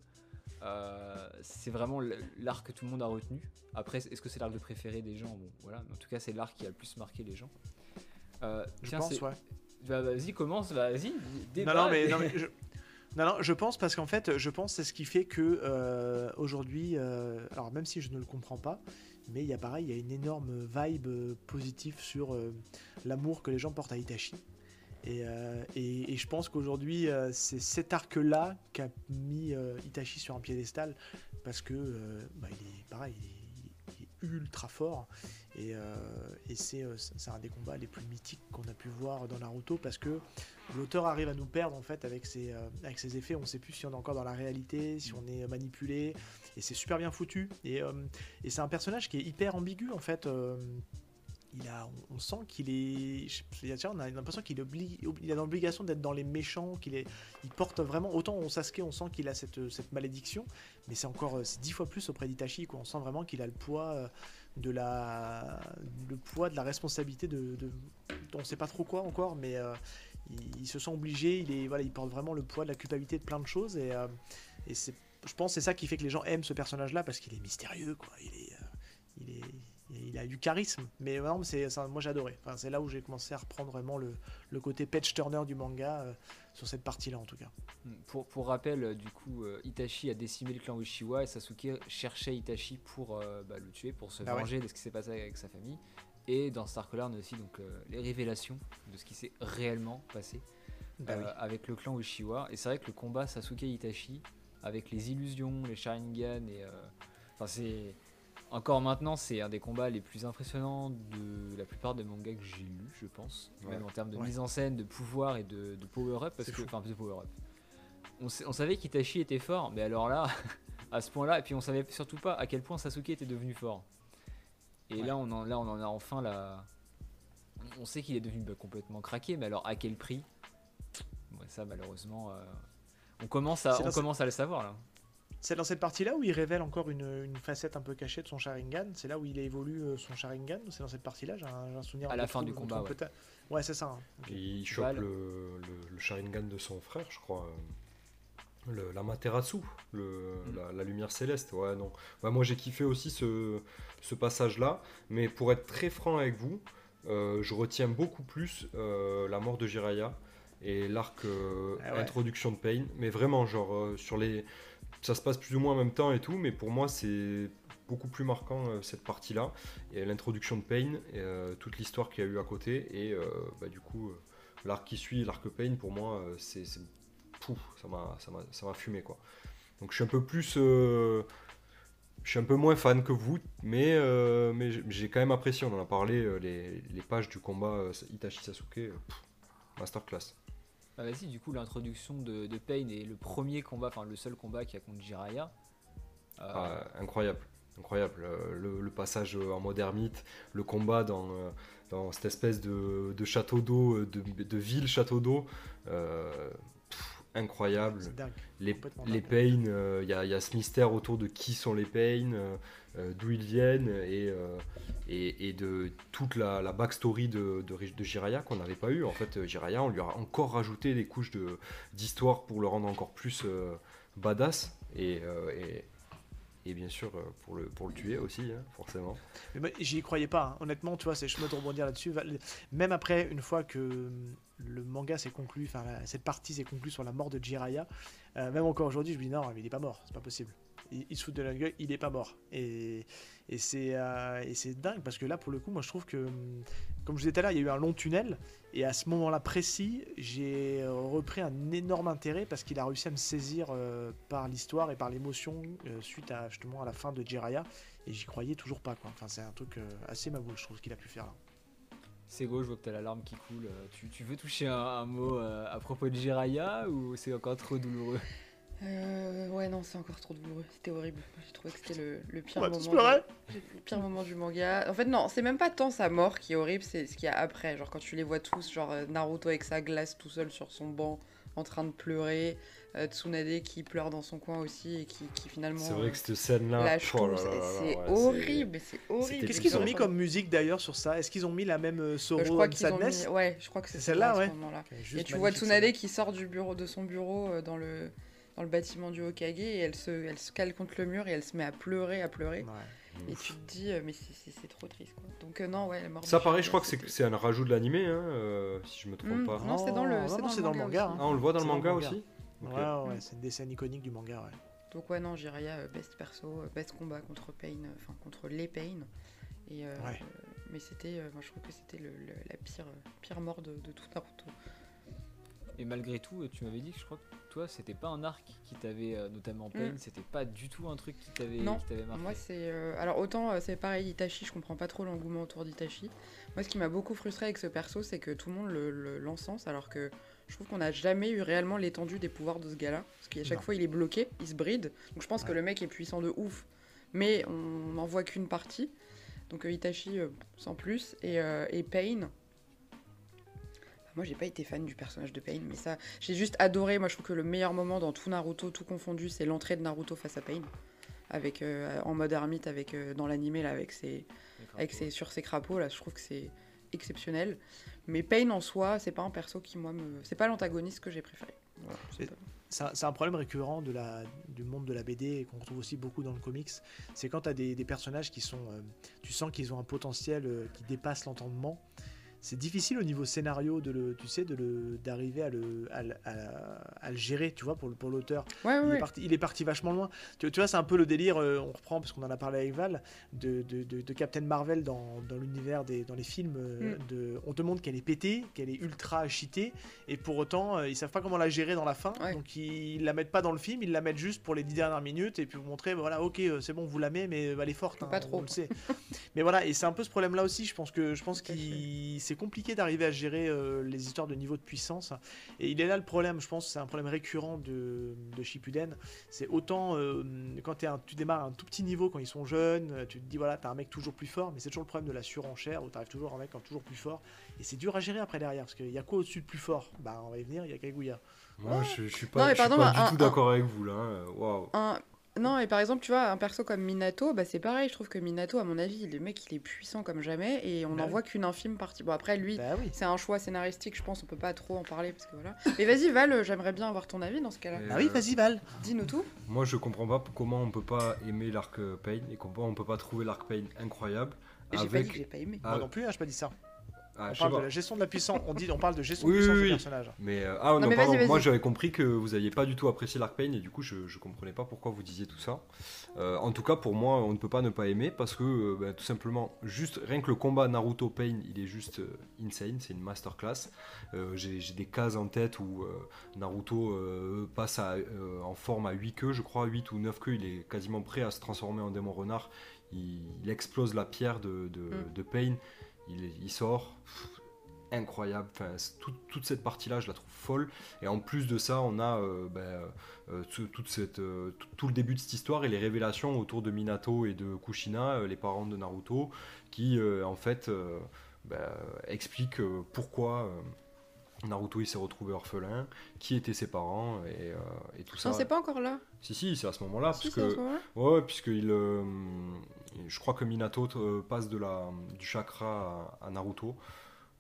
Euh, c'est vraiment l'arc que tout le monde a retenu. Après, est-ce que c'est l'arc de préféré des gens? Bon, voilà. Mais en tout cas, c'est l'arc qui a le plus marqué les gens. Euh, Je tiens, pense ouais. Bah, vas-y, commence, vas-y. Non, non, mais, non, mais [LAUGHS] je... non, non, je pense parce qu'en fait, je pense que c'est ce qui fait que euh, aujourd'hui, euh, alors même si je ne le comprends pas, mais il y a pareil, il y a une énorme vibe euh, positive sur l'amour que les gens portent à Itachi. Et, euh, et- je pense qu'aujourd'hui, euh, c'est cet arc-là qui a mis euh, Itachi sur un piédestal parce que bah, il est pareil, il est, ultra fort. Et, c'est un des combats les plus mythiques qu'on a pu voir dans Naruto parce que l'auteur arrive à nous perdre en fait avec ses, effets. On ne sait plus si on est encore dans la réalité, si on est manipulé. Et c'est super bien foutu. Et, c'est un personnage qui est hyper ambigu en fait. On, sent qu'il est. on a l'impression qu'il il a l'obligation d'être dans les méchants, qu'il il porte vraiment. Autant on Sasuke, on sent qu'il a cette, malédiction, mais c'est encore dix fois plus auprès d'Itachi. quoi. On sent vraiment qu'il a le poids euh, de la, le poids de la responsabilité de, de on sait pas trop quoi encore, mais euh, il, se sent obligé. Il porte vraiment le poids de la culpabilité de plein de choses et, euh, je pense, c'est ça qui fait que les gens aiment ce personnage-là parce qu'il est mystérieux, quoi. Il est, il a du charisme. Mais non, c'est, moi adoré. Enfin, c'est là où j'ai commencé à reprendre vraiment le, le côté patch turner du manga euh, sur cette partie-là en tout cas. Pour, pour rappel, euh, du coup, euh, Itachi a décimé le clan Uchiwa et Sasuke cherchait Itachi pour euh, bah, le tuer, pour se Ah ouais. venger de ce qui s'est passé avec sa famille. Et dans cet arc-là, on a aussi donc, euh, les révélations de ce qui s'est réellement passé Bah oui. avec le clan Uchiwa. Et c'est vrai que le combat Sasuke-Itachi, avec les illusions, les Sharingan, et. Enfin, c'est. Encore maintenant, c'est un des combats les plus impressionnants de la plupart des mangas que j'ai lus, je pense. Ouais. Même en termes de Ouais. mise en scène, de pouvoir et de, de power-up. Parce que, enfin, de power-up. On, sa- on savait qu'Itachi était fort, mais alors là, [LAUGHS] à ce point-là, et puis on savait surtout pas à quel point Sasuke était devenu fort. Et Ouais. là, on en, là, on en a enfin la. On sait qu'il est devenu bah, complètement craqué, mais alors à quel prix? Ça, malheureusement, euh, on, à, commence à le savoir là. C'est dans cette partie-là où il révèle encore une, une facette un peu cachée de son Sharingan. C'est là où il évolue euh, son Sharingan. C'est dans cette partie-là. J'ai un, souvenir. À la fin du combat, ouais. Ouais, c'est ça. hein. Il chope le, le- le Sharingan de son frère, je crois. euh, Le, la Materasu, le, Mm. la, la lumière céleste. Ouais, non. Ouais, moi j'ai kiffé aussi ce, ce passage-là. Mais pour être très franc avec vous, euh, je retiens beaucoup plus euh, la mort de Jiraiya et l'arc euh, Ah ouais. introduction de Pain. Mais vraiment, genre, euh, sur les. Ça se passe plus ou moins en même temps et tout, mais pour moi c'est beaucoup plus marquant euh, cette partie-là. Et l'introduction de Pain, et, euh, toute l'histoire qu'il y a eu à côté, et euh, bah, du coup, l'arc qui suit, l'arc Pain, pour moi, c'est. ça m'a fumé quoi. Donc je suis un peu plus. je suis un peu moins fan que vous, mais, mais j'ai- quand même apprécié, on en a parlé, les, pages du combat Itachi Sasuke, masterclass. Bah vas-y, du coup, l'introduction de, de Pain est le premier combat, enfin le seul combat qu'il y a contre Jiraiya. Euh, Ah, incroyable, incroyable. Euh, Le, le passage en mode ermite, le combat dans, euh, dans cette espèce de, de château d'eau, de, de ville château d'eau, euh, incroyable. Dingue. Les, les euh, il y, a- il y a ce mystère autour de qui sont les euh, d'où ils viennent et, euh, et, et de toute la, backstory de, de, Jiraiya qu'on n'avait pas eu. En fait, euh, Jiraiya, on lui a encore rajouté des couches d'histoire pour le rendre encore plus euh, badass et, euh, et, et bien sûr euh, pour le, pour le tuer aussi, hein, forcément. Mais moi, j'y croyais pas. hein. Honnêtement, tu vois, c'est me de rebondir là-dessus. Même après, une fois que hum, le manga s'est conclu, enfin cette partie s'est conclue sur la mort de Jiraiya, euh, même encore aujourd'hui, je me dis non, mais il est pas mort, c'est pas possible. Il, se fout de la gueule, il est pas mort. C'est euh, et c'est dingue parce que là, pour le coup, moi, je trouve que, hum, comme je disais tout à l'heure, il y a eu un long tunnel. Et à ce moment-là précis, j'ai repris un énorme intérêt parce qu'il a réussi à me saisir euh, par l'histoire et par l'émotion euh, suite à justement à la fin de Jiraiya. Et j'y croyais toujours pas, quoi. Enfin, c'est un truc assez maboule, je trouve, ce qu'il a pu faire là. Sego, je vois que t'as la larme qui coule. Tu, veux toucher un, un mot à propos de Jiraiya ou c'est encore trop douloureux? Euh, ouais, non, c'est encore trop douloureux. C'était horrible. J'ai trouvé que c'était le, le pire moment. du- le pire moment du manga. En fait, non, c'est même pas tant sa mort qui est horrible, c'est ce qu'il y a après. Genre, quand tu les vois tous, genre euh, Naruto avec sa glace tout seul sur son banc, en train de pleurer. euh, Tsunade qui pleure dans son coin aussi et qui, qui finalement. C'est vrai que cette scène-là, oh C'est ouais, horrible, c'est horrible. Qu'est-ce qu'ils ont mis comme musique d'ailleurs sur ça? Est-ce qu'ils ont mis la même euh, euh, Je crois ont Sadness? mis. Ouais, je crois que c'est celle-là, ouais. ce Et tu vois Tsunade qui sort du bureau de son bureau euh, dans le dans le bâtiment du Hokage et elle se elle se cale contre le mur et elle se met à pleurer à pleurer Ouais. et tu te dis euh, mais c'est- trop triste quoi. Donc euh, non ouais la mort de Ça pareil, Jiraiya, je crois que c'est un rajout de l'animé, hein, euh, si je me trompe Hmm, pas. Non, c'est dans le Non, non, dans, manga, aussi. hein. Ah, on le voit dans le C'est dans le manga aussi. Ouais, ouais, ouais, c'est une des scènes iconiques du manga, ouais. Donc ouais non Jiraiya euh, best perso, best combat contre Pain, enfin contre les Pain. Et euh, Ouais. mais c'était euh, moi je trouve que c'était le, le- la pire pire mort de, de tout Naruto. Et malgré tout, tu m'avais dit que je crois que toi, c'était pas un arc qui t'avait, euh, notamment Pain, Mm. c'était pas du tout un truc qui t'avait marqué. Moi, c'est. euh, alors, autant euh, c'est pareil, Itachi, je comprends pas trop l'engouement autour d'Itachi. Moi, ce qui m'a beaucoup frustré avec ce perso, c'est que tout le monde le, le- l'encense, alors que je trouve qu'on n'a jamais eu réellement l'étendue des pouvoirs de ce gars-là. Parce qu'à chaque Non. fois, il est bloqué, il se bride. Donc, je pense que le mec est puissant de ouf, mais on n'en voit qu'une partie. Donc, Itachi, euh, sans plus. Et, euh, et Pain. Moi, j'ai pas été fan du personnage de Pain, mais ça, j'ai juste adoré. Moi, je trouve que le meilleur moment dans tout Naruto, tout confondu, c'est l'entrée de Naruto face à Pain avec euh, en mode ermite avec euh, dans l'animé là avec ses avec ses sur ses crapauds là je trouve que c'est exceptionnel mais Pain en soi c'est pas un perso qui moi me c'est pas l'antagoniste que j'ai préféré Voilà. C'est un, problème récurrent de la, du monde de la BD et qu'on retrouve aussi beaucoup dans le comics. C'est quand tu as des, des personnages qui sont. euh, tu sens qu'ils ont un potentiel euh, qui dépasse l'entendement. C'est difficile au niveau scénario de le, tu sais, de le, d'arriver à le, à, le- à- à le gérer, tu vois, pour, le- pour l'auteur. Ouais, Il, ouais. est parti, il est parti vachement loin. Tu, tu vois, c'est un peu le délire, euh, on reprend parce qu'on en a parlé avec Val, de, de, de- de Captain Marvel dans, dans l'univers des dans les films. euh, Mm. de, on te montre qu'elle est pétée, qu'elle est ultra cheatée, et pour autant, euh, ils savent pas comment la gérer dans la fin. Ouais. Donc ils la mettent pas dans le film, ils la mettent juste pour les dix dernières minutes et puis vous montrer, voilà, ok, euh, c'est bon, vous la mettez, mais elle est forte. Hein, pas on trop. le sait. mais voilà, et c'est un peu ce problème-là aussi. Je pense que je pense qu'il c'est compliqué d'arriver à gérer euh, les histoires de niveau de puissance. Et il est là le problème. Je pense que c'est un problème récurrent de, de Shippuden. C'est autant euh, quand un- tu démarres à un tout petit niveau quand ils sont jeunes, euh, tu te dis voilà, t'as un mec toujours plus fort, mais c'est toujours le problème de la surenchère où t'arrives toujours à un mec toujours plus fort. Et c'est dur à gérer après derrière parce qu'il y a quoi au-dessus de plus fort? Bah on va y venir, il y a Kaguya. Moi, je, je suis pas, Non, mais je suis pardon, pas un- du tout d'accord avec vous là. hein. Waouh. Non, et par exemple, tu vois, un perso comme Minato, bah, c'est pareil. Je trouve que Minato, à mon avis, le mec, il est puissant comme jamais et on Bah n'en oui. voit qu'une infime partie. Bon, après, lui, Bah oui. c'est un choix scénaristique, je pense, on peut pas trop en parler parce que voilà. Mais vas-y, Val, euh, j'aimerais bien avoir ton avis dans ce cas-là. Bah oui, vas-y Val. Dis-nous tout. Moi, je comprends pas comment on peut pas aimer l'arc Pain et comment on peut pas trouver l'arc Pain incroyable. J'ai pas avec- dit que j'ai pas aimé. Ah, Moi non plus, hein, j'ai pas dit ça. Ah, On parle de la gestion de la puissance. On dit, on parle de gestion Oui, de puissance oui, oui. personnages. Mais euh, ah non, Non, mais pardon, moi j'avais compris que vous aviez pas du tout apprécié l'arc Pain et du coup je, je comprenais pas pourquoi vous disiez tout ça. Euh, en tout cas pour moi on ne peut pas ne pas aimer parce que euh, ben, tout simplement juste rien que le combat Naruto Pain il est juste euh, insane, c'est une masterclass. Euh, J'ai j'ai des cases en tête où euh, Naruto euh, passe à, euh, en forme à 8 queues je crois, 8 ou 9 queues, il est quasiment prêt à se transformer en démon renard. Il, il explose la pierre de, de, Mm. de Pain, il, sort. Incroyable. Enfin, tout- toute cette partie-là, je la trouve folle. Et en plus de ça, on a euh, ben, euh, tout, toute cette, euh, tout, tout le début de cette histoire et les révélations autour de Minato et de Kushina, les parents de Naruto, qui en fait ben, expliquent pourquoi Naruto il s'est retrouvé orphelin, qui étaient ses parents et, euh, et tout ça. Non, c'est pas encore là. Si, si, c'est à ce moment-là. Si, parce c'est à ce que... moment-là. Ouais, ouais, puisqu'il. euh, je crois que Minato euh, passe de la, du chakra à, à Naruto.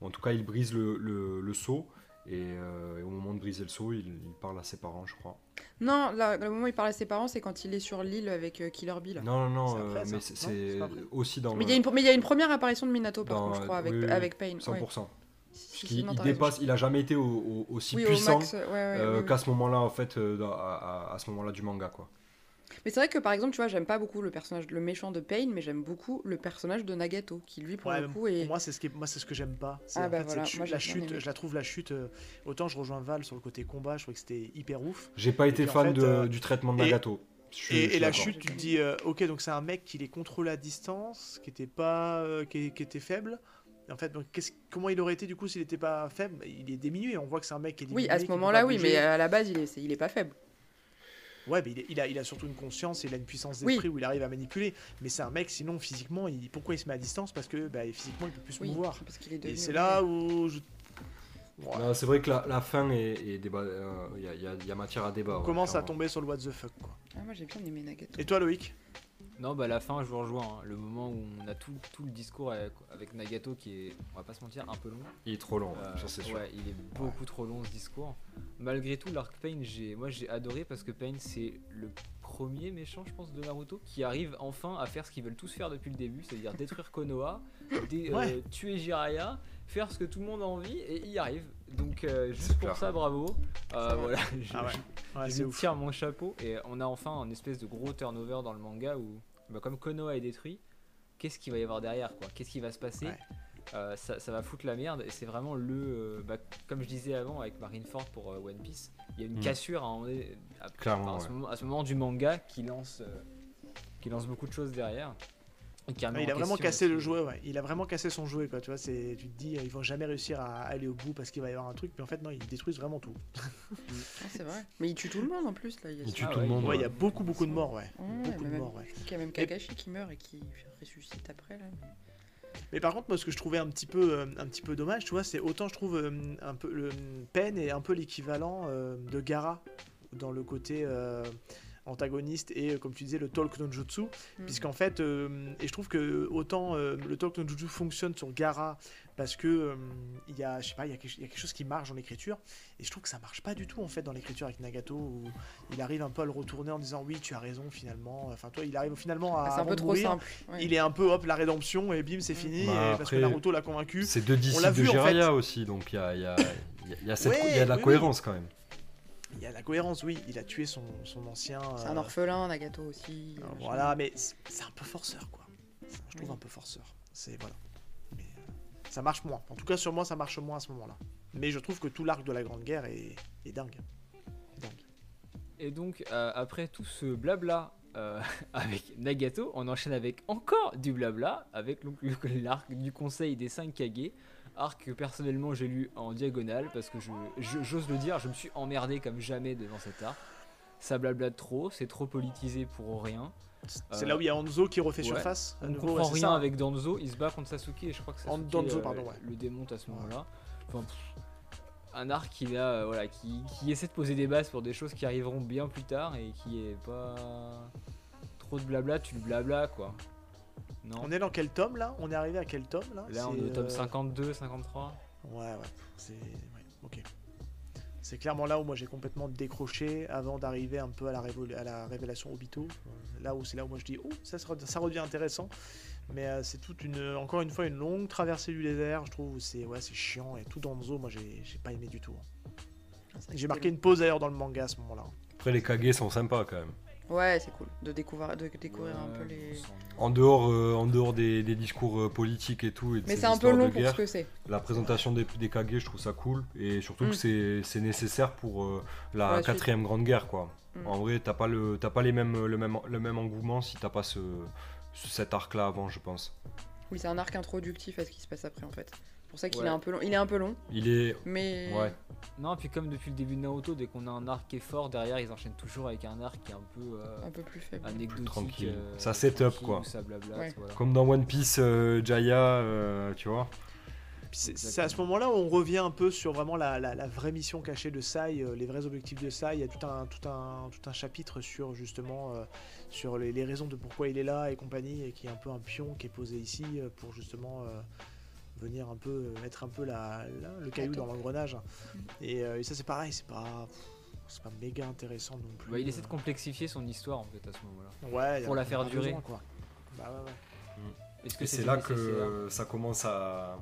En tout cas, il brise le, le, le seau. Et, euh, et au moment de briser le seau, il, il parle à ses parents, je crois. Non, là, le moment où il parle à ses parents, c'est quand il est sur l'île avec Killer Bill. Non, non, non, après, mais Non, c'est aussi dans Mais il le. y, a une, mais il y a une première apparition de Minato, par Dans- contre, je crois, avec, oui, oui, avec Pain. 100%. ouais. Il raison. dépasse, il a jamais été au- au- aussi Oui, puissant max, ouais, ouais, euh, oui, qu'à ce moment-là, en fait, euh, à, à- à ce moment-là du manga, quoi. Mais c'est vrai que par exemple, tu vois, j'aime pas beaucoup le personnage, le méchant de Pain, mais j'aime beaucoup le personnage de Nagato, qui lui, pour Ouais, le mais coup, est. Pour moi, c'est ce, qui est- moi, c'est ce que j'aime pas. C'est Ah en bah fait, voilà, chute- la chute, je la trouve la chute. euh, autant je rejoins Val sur le côté combat, je trouve que c'était hyper ouf. J'ai pas été puis, en fan fait, de- euh, du traitement de Nagato. Suis- Et, la chute, tu te dis, euh, ok, donc c'est un mec qui les contrôle à distance, qui était pas, euh, qui, qui était faible. En fait, donc, comment il aurait été du coup s'il était pas faible? Il est diminué. On voit que c'est un mec qui est diminué. Oui, à ce moment-là, oui, mais à la base, il est, il est pas faible. Ouais, mais il, est- il a, il a surtout une conscience et il a une puissance Oui. d'esprit où il arrive à manipuler. Mais c'est un mec, sinon physiquement, il, pourquoi il se met à distance? Parce que bah, physiquement, il peut plus se Oui, mouvoir. parce qu'il est Et c'est là où je... Ouais. Non, c'est vrai que la, la fin est, est débat. euh, Il y, a, il y a- il y a matière à débat. On ouais, commence à tomber sur le what the fuck quoi. Ah, moi, j'ai bien aimé Nagato. Et toi Loïc? Non, bah à la fin, je vous rejoins. hein. Le moment où on a tout, tout le discours avec, avec Nagato qui est, on va pas se mentir, un peu long. Il est trop long, Euh, ça c'est sûr. Ouais, il est beaucoup trop long ce discours. Malgré tout, l'arc Pain, j'ai, moi j'ai adoré parce que Pain c'est le premier méchant, je pense, de Naruto qui arrive enfin à faire ce qu'ils veulent tous faire depuis le début, c'est-à-dire détruire Konoha, [LAUGHS] dé- euh, tuer Jiraiya, faire ce que tout le monde a envie et il y arrive. Donc euh, juste pour clair. ça, bravo. Euh, voilà, je, Ah ouais. je- Ouais, je c'est lui ouf. tire mon chapeau et on a enfin un espèce de gros turnover dans le manga où, bah, comme Konoha est détruit, qu'est-ce qu'il va y avoir derrière quoi? Qu'est-ce qui va se passer? Ouais. Euh, ça, ça va foutre la merde et c'est vraiment le euh, bah, comme je disais avant avec Marineford pour euh, One Piece il y a une Mm. cassure à, ce moment, à ce moment du manga qui lance euh, qui lance beaucoup de choses derrière Ouais, il a vraiment question cassé le jouet, ouais. Il a vraiment cassé son jouet, quoi. Tu vois, c'est, tu te dis, ils vont jamais réussir à aller au bout parce qu'il va y avoir un truc, mais en fait, non, ils détruisent vraiment tout. [LAUGHS] Ah, c'est vrai. Mais il tue tout le monde en plus, là. Il y a Il ce- tue Ah tout ouais, le monde. Ouais, il y a beaucoup, beaucoup de morts, ouais. Beaucoup mais de même- morts, ouais. Il y a même Kakashi qui meurt et qui ressuscite après, là. Mais par contre, moi, ce que je trouvais un petit peu, euh, un petit peu dommage, tu vois, c'est autant je trouve euh, un peu le Pen est un peu l'équivalent euh, de Gara dans le côté euh, antagoniste et euh, comme tu disais le talk no jutsu Mm. puisqu'en fait euh, et je trouve que autant euh, le talk no jutsu fonctionne sur Gara parce que euh, il y a je sais pas il y, a quelque- il y a quelque chose qui marche dans l'écriture et je trouve que ça marche pas du tout en fait dans l'écriture avec Nagato où il arrive un peu à le retourner en disant oui tu as raison finalement enfin toi il arrive finalement à Ah, c'est un peu trop mourir, simple. il est un peu hop la rédemption et bim c'est fini Bah, et parce que Naruto l'a convaincu C'est deux disciples de en Jiraiya fait. aussi, donc il y a, il y a- il y a- y a cette- Ouais, il y a de la oui, oui. cohérence quand même. Il y a la cohérence oui il a tué son, son ancien C'est un euh, orphelin, Nagato aussi. Euh. Voilà, mais c'est un peu forceur, quoi. Je trouve Oui. un peu forceur. C'est voilà. Mais euh, ça marche moins. En tout cas, sur moi, ça marche moins à ce moment-là. Mais je trouve que tout l'arc de la Grande Guerre est, est dingue. Dingue. Et donc, euh, après tout ce blabla euh, [LAUGHS] avec Nagato, on enchaîne avec encore du blabla, avec [LAUGHS] l'arc du conseil des 5 Kage. Arc que personnellement j'ai lu en diagonale parce que je- je- j'ose le dire, je me suis emmerdé comme jamais devant cet arc. Ça blabla trop, c'est trop politisé pour rien. C'est Euh, là où il y a Hanzo qui refait ouais. surface. On nouveau, comprend ouais, rien ça. avec Danzo, il se bat contre Sasuke et je crois que Sasuke Danzo, euh, pardon, ouais. le démonte à ce moment-là. Enfin, un arc qui, a, euh, voilà, qui, qui essaie de poser des bases pour des choses qui arriveront bien plus tard et qui est pas trop de blabla, tu le blabla quoi. Non On est dans quel tome là? On est arrivé à quel tome là? Là on est au tome euh, 52, 53. Ouais, ouais. C'est. ouais, ok. C'est clairement là où moi j'ai complètement décroché avant d'arriver un peu à la, révol- à la révélation Obito. Euh, Là où c'est là où moi je dis oh ça, ça redevient intéressant. Mais euh, c'est toute une encore une fois une longue traversée du désert. Je trouve où c'est ouais c'est chiant et tout Danzo moi j'ai pas aimé du tout. Ah, J'ai marqué une pause d'ailleurs dans le manga à ce moment-là. Après, les Kage sont sympas quand même. Long. Ouais, c'est cool de découvrir, de découvrir un peu les. En dehors, euh, en dehors des, des discours euh, politiques et tout, et de Mais ces c'est un peu histoires de long pour guerre, ce que c'est. la présentation des, des Kage, je trouve ça cool. Et surtout Mm. que c'est- c'est nécessaire pour euh, la, Pour la suite. quatrième grande guerre, quoi. Mm. En vrai, t'as pas, le, t'as pas les mêmes, le, même, le même engouement si t'as pas ce, ce- cet arc-là avant, je pense. Oui, c'est un arc introductif à ce qui se passe après en fait. C'est pour ça qu'il Ouais. est un peu long. Il est un peu long, Il est. mais. Ouais. Non, puis comme depuis le début de Naruto, dès qu'on a un arc qui est fort, derrière ils enchaînent toujours avec un arc qui est un peu euh, Un peu plus faible. anecdotique. tranquille. euh, Ça set up, tranquille, quoi. où Ça blabla, Ouais. voilà. Comme dans One Piece, euh, Jaya, euh, tu vois. C'est à ce moment-là où on revient un peu sur vraiment la, la- la vraie mission cachée de Sai, euh, les vrais objectifs de Sai. Il y a tout un, tout un, tout un chapitre sur justement euh, sur les, les raisons de pourquoi il est là et compagnie, et qui est un peu un pion qui est posé ici pour justement euh, venir un peu euh, mettre un peu la, la- le caillou dans l'engrenage. Et, euh, et ça c'est pareil, c'est pas c'est pas méga intéressant non plus. Bah, il essaie de euh. complexier son histoire en fait à ce moment-là. Ouais, pour la faire durer. besoin, quoi. Bah ouais, ouais. Est-ce que c'est là que ça commence à,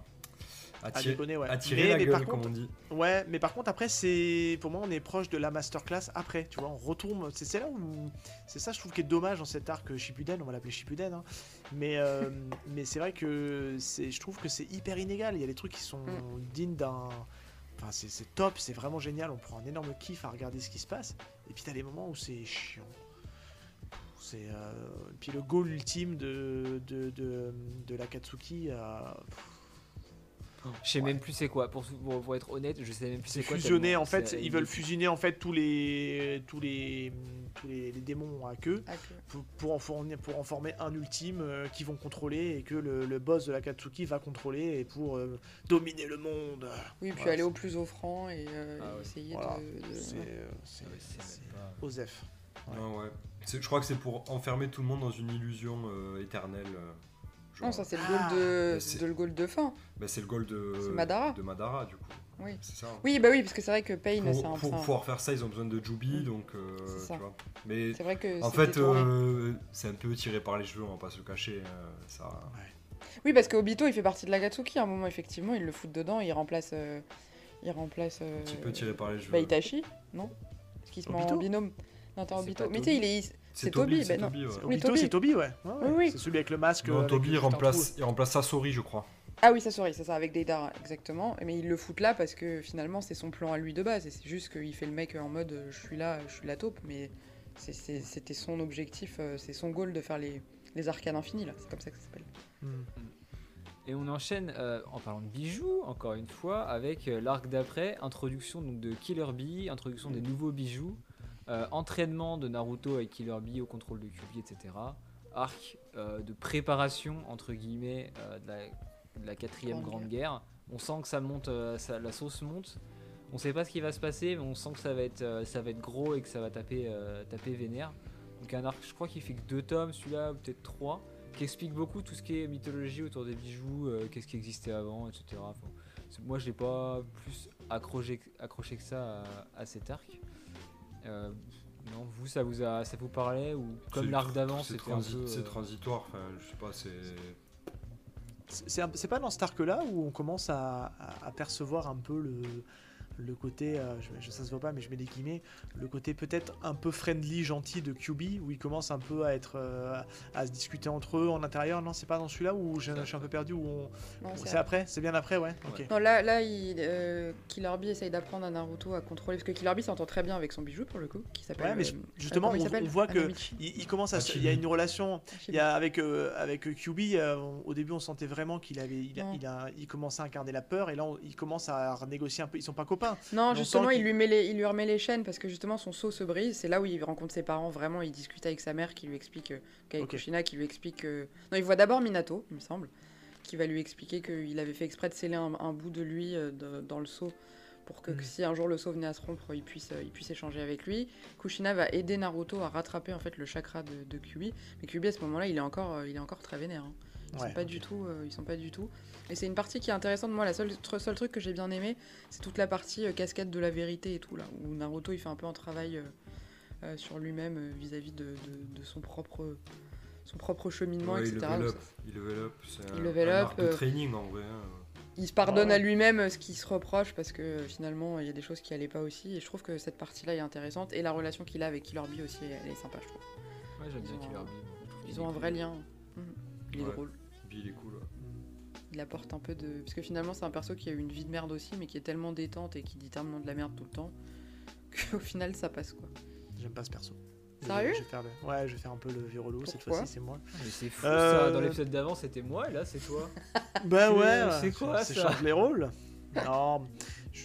à À déconner, ouais. à tirer Mais- la mais gueule, par comme contre- on dit. Ouais, mais par contre après c'est pour moi on est proche de la masterclass après, tu vois, on retourne, c'est là où c'est ça je trouve qui est dommage dans cet arc Shippuden, on va l'appeler Shippuden hein. Mais euh, mais c'est vrai que je trouve que c'est hyper inégal, il y a des trucs qui sont Mm. dignes d'un enfin c'est- top, c'est vraiment génial, on prend un énorme kiff à regarder ce qui se passe et puis t'as des moments où c'est chiant. C'est euh, puis le goal ultime de de, de, de l'Akatsuki euh, Je sais Ouais. même plus c'est quoi. Pour, pour, pour être honnête, je sais même plus C'est quoi. fusionner en fait, ils veulent fusionner en fait tous les tous les tous les, les démons à queue que- pour, pour en fournir pour en former un ultime euh, qui vont contrôler et que le, le boss de la Katsuki va contrôler et pour euh, dominer le monde. Oui, puis Voilà, aller au plus offrant et euh, Ah ouais. essayer Voilà. de. de- C'est euh, Ah pas- Osef. Non, Je crois que c'est pour enfermer tout le monde dans une illusion euh, éternelle. Non, ça c'est le Ah, goal de, le goal de fin. Bah, c'est le goal de, Madara. de Madara, du coup. Oui. C'est ça. hein. Oui, bah oui, parce que c'est vrai que Pain, Pour, c'est un. pour pouvoir faire ça, ils ont besoin de Jubi, Mm. donc euh, tu vois. Mais C'est vrai que. en c'est fait, euh, c'est un peu tiré par les cheveux, on va pas se le cacher. euh, ça. Oui, parce qu'Obito il fait partie de l'Agatsuki. À un moment, effectivement, il le fout dedans, il remplace. euh, Il remplace. euh, Un petit peu tiré par les cheveux. Bah, Itachi, non? Parce qu'ils se mettent en Obito? binôme. Non, attends, Obito. Mais tu sais, il est. c'est Toby, bah non. Oui, c'est Toby, ouais. Ouais, ouais. Oui, oui. C'est celui avec le masque. Non, avec Toby, il remplace, il remplace Sasori, je crois. Ah oui, ça sorry, c'est ça, avec Deidara, exactement. Mais ils le foutent là parce que finalement, c'est son plan à lui de base. Et c'est juste qu'il fait le mec en mode euh, je suis là, je suis la taupe. Mais c'était son objectif, euh, c'est son goal de faire les, les arcanes infinis, là. C'est comme ça que ça s'appelle. Hmm. Et on enchaîne euh, en parlant de bijoux, encore une fois, avec euh, l'arc d'après, introduction donc de Killer Bee, introduction des nouveaux bijoux, euh, entraînement de Naruto avec Killer Bee au contrôle de Kyuubi, etc. Arc euh, de préparation, entre guillemets, euh, de, la, de la quatrième Grande grande guerre. On sent que ça monte, ça- la sauce monte. On sait pas ce qui va se passer, mais on sent que ça va être, ça va être gros et que ça va taper, taper vénère. Donc un arc, je crois qu'il fait que deux tomes, celui-là, ou peut-être trois, qui explique beaucoup tout ce qui est mythologie autour des bijoux, qu'est-ce qui existait avant, etc. Enfin, moi, je l'ai pas plus accroché, accroché que ça à, à cet arc. Euh, non, vous, ça vous a, ça vous parlait ou comme l'arc d'avant, c'est c'était un transi- peu. C'est euh, transitoire, enfin, je sais pas, c'est. C'est pas dans cet arc-là où on commence à, à- à percevoir un peu le, le côté, euh, je, je- ça se voit pas, mais je mets des guillemets, le côté peut-être un peu friendly, gentil de QB, où ils commencent un peu à être, euh, à se discuter entre eux en intérieur. Non, c'est pas dans celui-là où je, je suis un peu perdu. Où on... C'est après, c'est bien après, ouais. Non, là, là il, euh, Killer Bee essaye d'apprendre à Naruto à contrôler. Parce que Killer Bee s'entend très bien avec son bijou, pour le coup, qui s'appelle. Ouais, mais euh, justement, il on, voit que il, il commence à, se- Hachibi. il y a une relation. Hachibi. Il y a avec euh, avec QB, euh, on- au début, on sentait vraiment qu'il avait, il, a, il, a- il commençait à incarner la peur, et là, on- il commence à renégocier un peu. Ils sont pas copains. Non, on justement, il lui, met les, il lui remet les chaînes parce que justement son seau se brise. C'est là où il rencontre ses parents. Vraiment, il discute avec sa mère qui lui explique, euh, avec Ok. Kushina, qui lui explique. euh, Non, il voit d'abord Minato, il me semble, qui va lui expliquer qu'il avait fait exprès de sceller un, un bout de lui euh, de- dans le seau pour que, Mhm. si un jour le seau venait à se rompre, il puisse, il puisse échanger avec lui. Kushina va aider Naruto à rattraper en fait le chakra de, de Kyuubi. Mais Kyuubi à ce moment-là, il est encore, il est encore très vénère. hein. Ils Ouais, sont pas du tout, euh, ils sont pas du tout. Et c'est une partie qui est intéressante. Moi, la seule seul truc que j'ai bien aimé, c'est toute la partie euh, casquette de la vérité et tout là, où Naruto il fait un peu un travail euh, euh, sur lui-même euh, vis-à-vis de, de- de son propre, son propre cheminement, Ouais, il etc. level up. Il level up. C'est Il un, level un up, de training en vrai. hein. il se pardonne Ouais. à lui-même ce qu'il se reproche parce que finalement il y a des choses qui allaient pas aussi. Et je trouve que cette partie-là est intéressante et la relation qu'il a avec Killer Bee aussi, elle est sympa, je trouve. Ouais, j'aime bien Ils ont Killer Bee. Ils ont un vrai lien. Mhm. Il est Ouais. drôle. Bill, il est cool. ouais. Il apporte un peu de. Parce que finalement, c'est un perso qui a eu une vie de merde aussi, mais qui est tellement détente et qui dit tellement de la merde tout le temps [LAUGHS] qu'au final, ça passe quoi. J'aime pas ce perso. Sérieux je vais faire le... Ouais, je vais faire un peu le vieux relou. Cette fois-ci, c'est moi. Mais c'est fou Euh, ça, dans l'épisode d'avant c'était moi et là c'est toi. [LAUGHS] Bah Tu- ouais, c'est quoi, c'est ça change les rôles. Non, je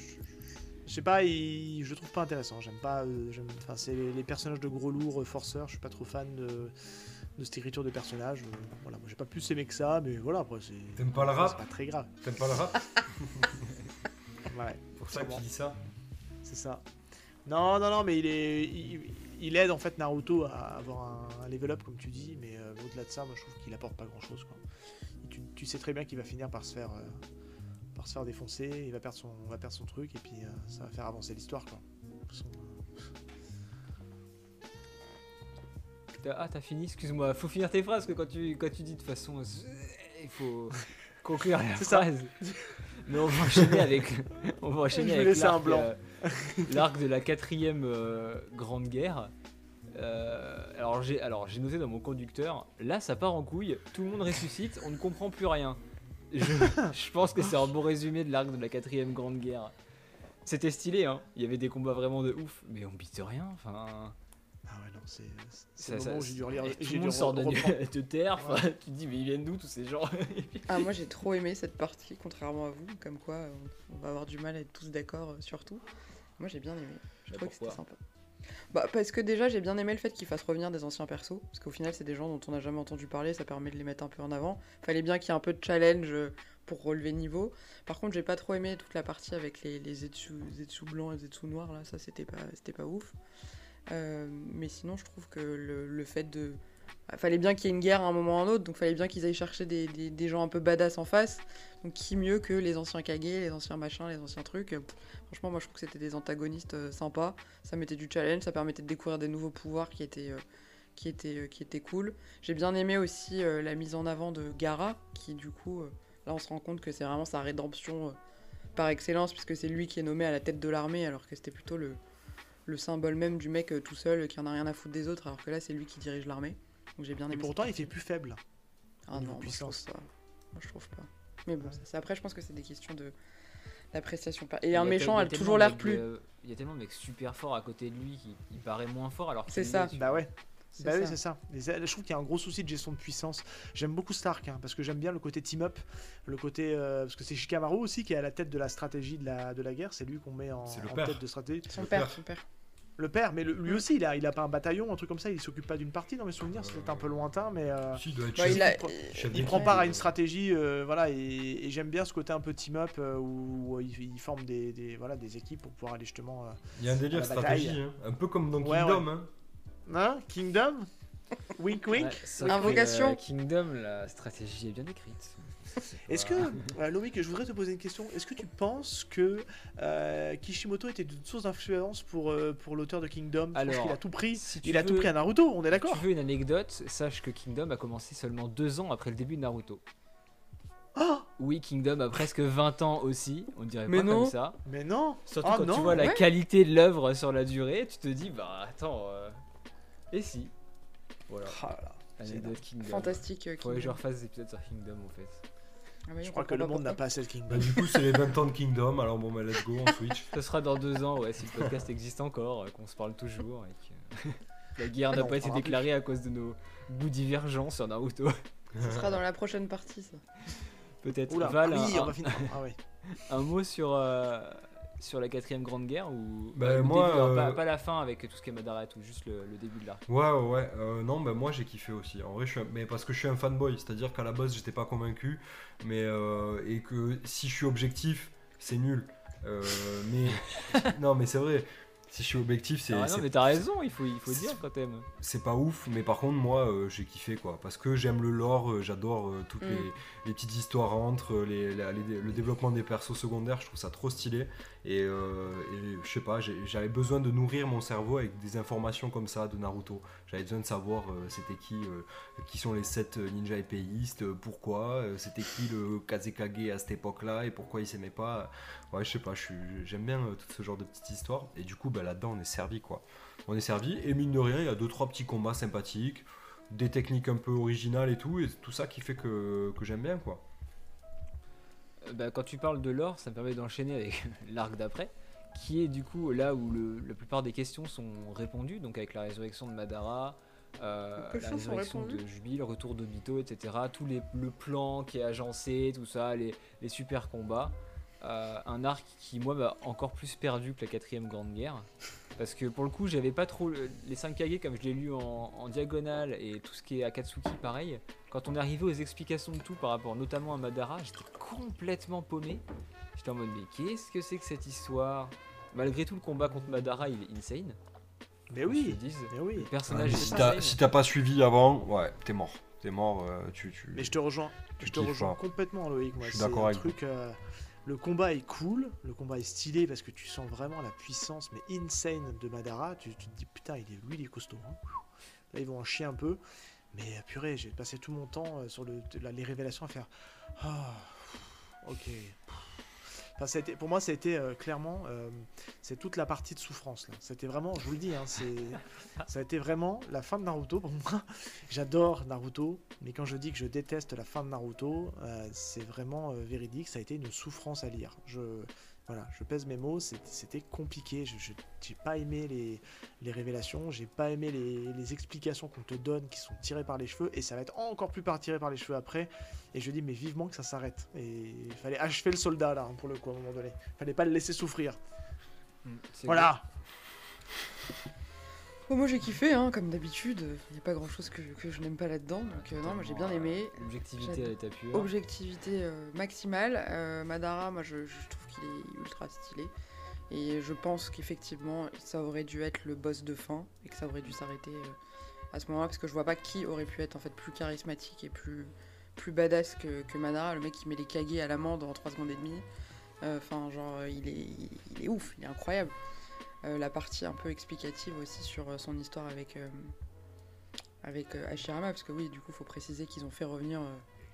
je sais pas, il- je le trouve pas intéressant. J'aime pas, euh, enfin c'est les, personnages de gros lourds, euh, forceurs. Je suis pas trop fan de, de cette écriture de personnages. Euh, Voilà, moi j'ai pas plus aimé que ça, mais voilà après c'est. T'aimes pas le rap C'est pas très grave. T'aimes pas le rap [LAUGHS] Ouais, pour ça que tu dis ça c'est ça. Non, non, non, mais il est, il, il aide en fait Naruto à avoir un, un level up comme tu dis, mais euh, au-delà de ça, moi je trouve qu'il apporte pas grand-chose. quoi. Et Tu, tu sais très bien qu'il va finir par se faire, euh, par se faire défoncer, il va perdre son, va perdre son truc et puis euh, ça va faire avancer l'histoire quoi. T'as- Ah t'as fini, excuse-moi, faut finir tes phrases que quand tu, quand tu dis de toute façon, euh, il faut conclure la [LAUGHS] ça. phrase. Mais on va enchaîner avec, on va enchaîner Je vais avec laisser un l'arc, blanc. euh, l'arc de la quatrième euh, grande guerre. Euh, alors j'ai alors j'ai noté dans mon conducteur, là ça part en couille, tout le monde ressuscite, on ne comprend plus rien. Je, je pense que c'est un bon résumé de l'arc de la quatrième grande guerre. C'était stylé, hein. Il y avait des combats vraiment de ouf, mais on bite rien. Enfin, ouais, non, c'est c'est le ça- moment où j'ai dû relire. tout j'ai le dû monde sort de, [LAUGHS] de terre. Tu te dis mais ils viennent d'où tous ces gens? Ah, moi j'ai trop aimé cette partie, contrairement à vous, comme quoi euh, on, on va avoir du mal à être tous d'accord euh, sur tout. Moi j'ai bien aimé, je trouvais que c'était sympa. Bah, parce que déjà j'ai bien aimé le fait qu'il fasse revenir des anciens persos, parce qu'au final c'est des gens dont on n'a jamais entendu parler, ça permet de les mettre un peu en avant. Fallait bien qu'il y ait un peu de challenge euh, pour relever niveau. Par contre j'ai pas trop aimé toute la partie avec les, les Zetsu, blancs et Zetsu noirs, là, ça c'était pas, c'était pas ouf. Euh, mais sinon je trouve que le, fait de... bah, fallait bien qu'il y ait une guerre à un moment ou à un autre, donc fallait bien qu'ils aillent chercher des, gens un peu badass en face. Donc qui mieux que les anciens Kage, les anciens machins, les anciens trucs. Franchement, moi je trouve que c'était des antagonistes euh, sympas. Ça mettait du challenge, ça permettait de découvrir des nouveaux pouvoirs qui étaient, euh, qui étaient, qui étaient cool. J'ai bien aimé aussi la mise en avant de Gara, qui du coup, là on se rend compte que c'est vraiment sa rédemption par excellence, puisque c'est lui qui est nommé à la tête de l'armée, alors que c'était plutôt le, le symbole même du mec euh, tout seul euh, qui en a rien à foutre des autres, alors que là c'est lui qui dirige l'armée. Donc j'ai bien aimé. Et pourtant, il fait plus faible. Ah non, moi, je trouve puissance. ça. Moi je trouve pas. Mais bon, Ouais. ça, c'est- après je pense que c'est des questions de Et un méchant a tellement toujours l'air plus. de- Il y a tellement de mecs super forts à côté de lui qui il paraît moins fort alors qu'il C'est l'est, ça. tu Bah ouais. C'est Bah oui, ça. c'est ça. Ça- je trouve qu'il y a un gros souci de gestion de puissance. J'aime beaucoup Stark, hein, parce que j'aime bien le côté team-up, le côté... euh, parce que c'est Shikamaru aussi qui est à la tête de la stratégie de la, de la guerre, c'est lui qu'on met en, C'est le en père. tête de stratégie. Son Le père, père. son père. Le père, mais le- lui Mm. aussi, il a, il a pas un bataillon, un truc comme ça, il s'occupe pas d'une partie dans mes souvenirs, c'est un peu lointain, mais... euh, Si, il doit être Bah, chef. il a- prend- Il part à une stratégie, euh, voilà, et, et j'aime bien ce côté un peu team-up euh, où, où il, il forme des, des- voilà, des équipes pour pouvoir aller justement. euh, Il y a un à délire la stratégie, bataille. hein. un peu comme dans Ouais, Kingdom. Hein. Hein Kingdom? [LAUGHS] Wink wink? Ouais, Invocation. que, euh, Kingdom, la stratégie est bien écrite. Est-ce que, euh, Loïc, je voudrais te poser une question. Est-ce que tu penses que euh, Kishimoto était une source d'influence pour, euh, pour l'auteur de Kingdom? Parce Alors, qu'il a tout pris. si Il a tout pris à Naruto, on est Si d'accord tu veux une anecdote, sache que Kingdom a commencé seulement deux ans après le début de Naruto. Ah Oui, Kingdom a presque 20 ans aussi, on dirait Mais pas non. comme ça. Mais non Surtout Ah quand non, tu vois la qualité de l'œuvre sur la durée, tu te dis, bah attends, euh, et si? Voilà, Ah là là, c'est anecdote Kingdom. Fantastique. Faudrait que je Kingdom. refasse des épisodes sur Kingdom en fait. Ah oui, Je crois que le monde n'a pas assez de Kingdom. [LAUGHS] Bah, du coup, c'est les 20 ans de Kingdom, alors bon, bah, let's go, on [LAUGHS] switch. Ce sera dans deux ans, ouais, si le podcast existe encore, euh, qu'on se parle toujours et que [LAUGHS] la guerre n'a pas été déclarée à cause de nos goûts divergents sur Naruto. Ce sera dans la prochaine partie, ça. Peut-être. Val, oui, un, on va finir. Ah ouais. un mot sur, euh, sur la quatrième grande guerre ou Bah, moi, début, alors, pas, euh, pas la fin avec tout ce qui est Madara et tout, juste le, le début de l'arc. Ouais, ouais, ouais. Euh, non, bah, moi j'ai kiffé aussi. En vrai, je suis un- mais parce que je suis un fanboy, c'est-à-dire qu'à la base, j'étais pas convaincu, mais euh, et que si je suis objectif, c'est nul. Mais [LAUGHS] non, mais c'est vrai. Si je suis objectif, c'est Ah non, mais t'as raison, il faut, il faut dire quand t'aimes. c'est pas ouf, mais par contre, moi, euh, j'ai kiffé quoi. Parce que j'aime le lore, euh, j'adore euh, toutes Mm. les, les petites histoires entre, les, la- les- le développement des persos secondaires, je trouve ça trop stylé. Et, euh, et je sais pas, j'avais besoin de nourrir mon cerveau avec des informations comme ça de Naruto. J'avais besoin de savoir euh, c'était qui, euh, qui sont les sept euh, ninjas épéistes, pourquoi, c'était qui le Kazekage à cette époque-là et pourquoi il s'aimait pas. Ouais, je sais pas, j'aime bien tout ce genre de petites histoires. Et du coup, bah, là-dedans, on est servi quoi on est servi. Et mine de rien, il y a deux trois petits combats sympathiques, des techniques un peu originales et tout, et tout ça qui fait que, j'aime bien quoi. Bah, quand tu parles de l'or, ça me permet d'enchaîner avec [LAUGHS] l'arc d'après, qui est du coup là où le- la plupart des questions sont répondues, donc avec la résurrection de Madara, euh, la résurrection de Jubil, le retour d'Obito, etc. Tout les, le plan qui est agencé, tout ça, les, les super combats. Euh, un arc qui, moi, m'a encore plus perdu que la quatrième grande guerre. Parce que pour le coup, j'avais pas trop. le- Les 5 Kage, comme je l'ai lu en, en diagonale, et tout ce qui est Akatsuki, pareil. Quand on est arrivé aux explications de tout par rapport notamment à Madara, j'étais complètement paumé. J'étais en mode, mais qu'est-ce que c'est que cette histoire? Malgré tout, le combat contre Madara, il est insane. Mais oui, dise. mais oui. Le personnage si est t'as insane. si t'as pas suivi avant, ouais, t'es mort. T'es mort, euh, tu, tu... Mais je te rejoins, Tu je te rejoins pas. complètement Loïc. Moi, Je suis c'est d'accord un avec truc. euh, le combat est cool, le combat est stylé parce que tu sens vraiment la puissance, mais insane de Madara. Tu, tu te dis putain, il est, lui, il est costaud. hein. Là, ils vont en chier un peu. Mais euh, purée, j'ai passé tout mon temps sur le, la- les révélations à faire. Ah, ok. Enfin, ça a été- pour moi, ça a été euh, clairement, euh, c'est toute la partie de souffrance. là. C'était vraiment, je vous le dis, hein, c'est, [LAUGHS] ça a été vraiment la fin de Naruto pour moi. J'adore Naruto, mais quand je dis que je déteste la fin de Naruto, euh, c'est vraiment véridique. Ça a été une souffrance à lire. Je, voilà, je pèse mes mots. C'était compliqué. Je, j'ai pas aimé les, les révélations. J'ai pas aimé les, les explications qu'on te donne, qui sont tirées par les cheveux, et ça va être encore plus par tiré par les cheveux après. Et je dis, mais vivement que ça s'arrête. Et il fallait achever le soldat là, pour le coup, à un moment donné. Fallait pas le laisser souffrir. Mm, c'est Bon, moi j'ai kiffé, hein, comme d'habitude. Il n'y a pas grand chose que, que je n'aime pas là-dedans. Donc, euh, non, moi j'ai bien aimé. L'objectivité à J'adore. l'état pur. Objectivité euh, maximale. Euh, Madara, moi je, je trouve qu'il est ultra stylé. Et je pense qu'effectivement, ça aurait dû être le boss de fin et que ça aurait dû s'arrêter euh, à ce moment-là parce que je vois pas qui aurait pu être en fait plus charismatique et plus, plus badass que, que Madara, le mec qui met les Kage à l'amende en 3 secondes et demie. Enfin, genre, il est, il, il est ouf, il est incroyable. Euh, la partie un peu explicative aussi sur euh, son histoire avec, euh, avec Hashirama, parce que oui, du coup, faut préciser qu'ils ont fait revenir,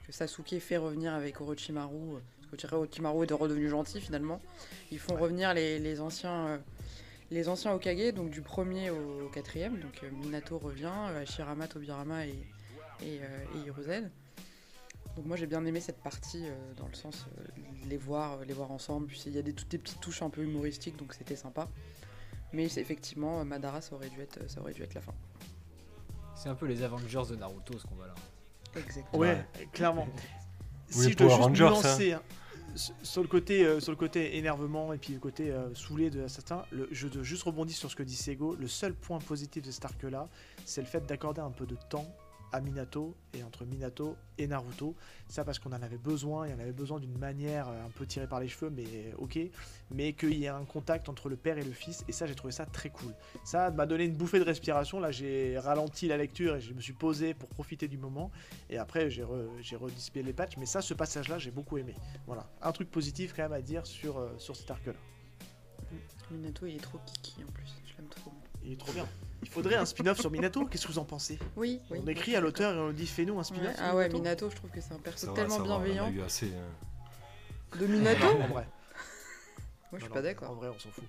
que Sasuke fait revenir avec Orochimaru, parce que Orochimaru est redevenu gentil finalement. Ils font revenir les, les anciens. les anciens Okage, donc du premier au quatrième, donc Minato revient, Hashirama, Tobirama et, et, et Hiruzen. Donc moi j'ai bien aimé cette partie dans le sens les voir, les voir ensemble. Puis il y a des toutes des petites touches un peu humoristiques, donc c'était sympa. Mais c'est effectivement euh, Madara, ça aurait dû être, ça aurait dû être la fin. C'est un peu les Avengers de Naruto ce combat là. Exactement. Ouais, clairement. Oui, si je dois juste Rangers, nuancer, hein, s- sur le côté, euh, sur le côté énervement et puis le côté euh, saoulé de certains, le, je dois juste rebondir sur ce que dit Sego. Le seul point positif de cet arc-là, c'est le fait d'accorder un peu de temps à Minato et entre Minato et Naruto. Ça parce qu'on en avait besoin, il y en avait besoin d'une manière euh, un peu tirée par les cheveux, mais ok, mais qu'il y ait un contact entre le père et le fils, et ça j'ai trouvé ça très cool. Ça m'a donné une bouffée de respiration, là j'ai ralenti la lecture et je me suis posé pour profiter du moment, et après j'ai re, redisplayé les patchs, mais ça ce passage-là j'ai beaucoup aimé. Voilà, un truc positif quand même à dire sur, euh, sur cet arc-là. Minato, il est trop kiki en plus. Je l'aime trop. Il est trop bien. Il faudrait un spin-off sur Minato, qu'est-ce que vous en pensez? Oui, oui. On écrit à l'auteur et on dit fais-nous un spin-off Ouais, Ah ouais, Minato je trouve que c'est un perso Ça va, tellement ça va, on en a bienveillant. eu assez. hein. De Minato? En vrai. Moi, je suis Non, pas non, En d'accord. vrai, on s'en fout.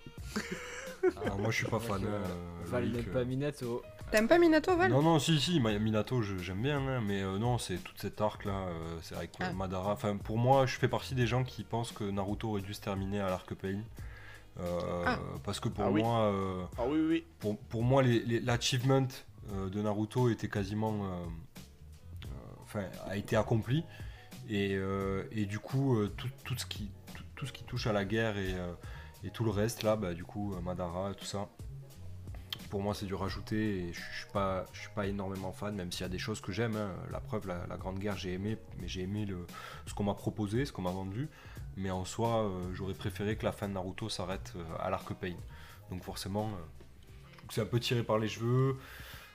Ah, moi je suis pas fan. Hein, Val n'aime euh. pas Minato. T'aimes pas Minato, Val? Non, non, si, si, Minato, je- j'aime bien, hein, mais euh, non, c'est toute cette arc là, euh, c'est avec euh, Ah. Madara. Enfin, pour moi, je fais partie des gens qui pensent que Naruto aurait dû se terminer à l'arc Pain. Euh, Ah. Parce que pour Ah oui. moi, euh, Ah oui, oui, oui. pour, pour moi, les- les- l'achievement euh, de Naruto était quasiment, euh, euh, enfin, a été accompli, et, euh, et du coup, euh, tout, tout ce qui, tout, tout ce qui touche à la guerre et, euh, et tout le reste là, bah, du coup, Madara, tout ça. Pour moi, c'est du rajouter et je je suis pas, je suis pas énormément fan, même s'il y a des choses que j'aime. hein. La preuve, la, la Grande Guerre, j'ai aimé, mais j'ai aimé le, ce qu'on m'a proposé, ce qu'on m'a vendu. Mais en soi, euh, j'aurais préféré que la fin de Naruto s'arrête euh, à l'arc Pain. Donc forcément, euh, c'est un peu tiré par les cheveux.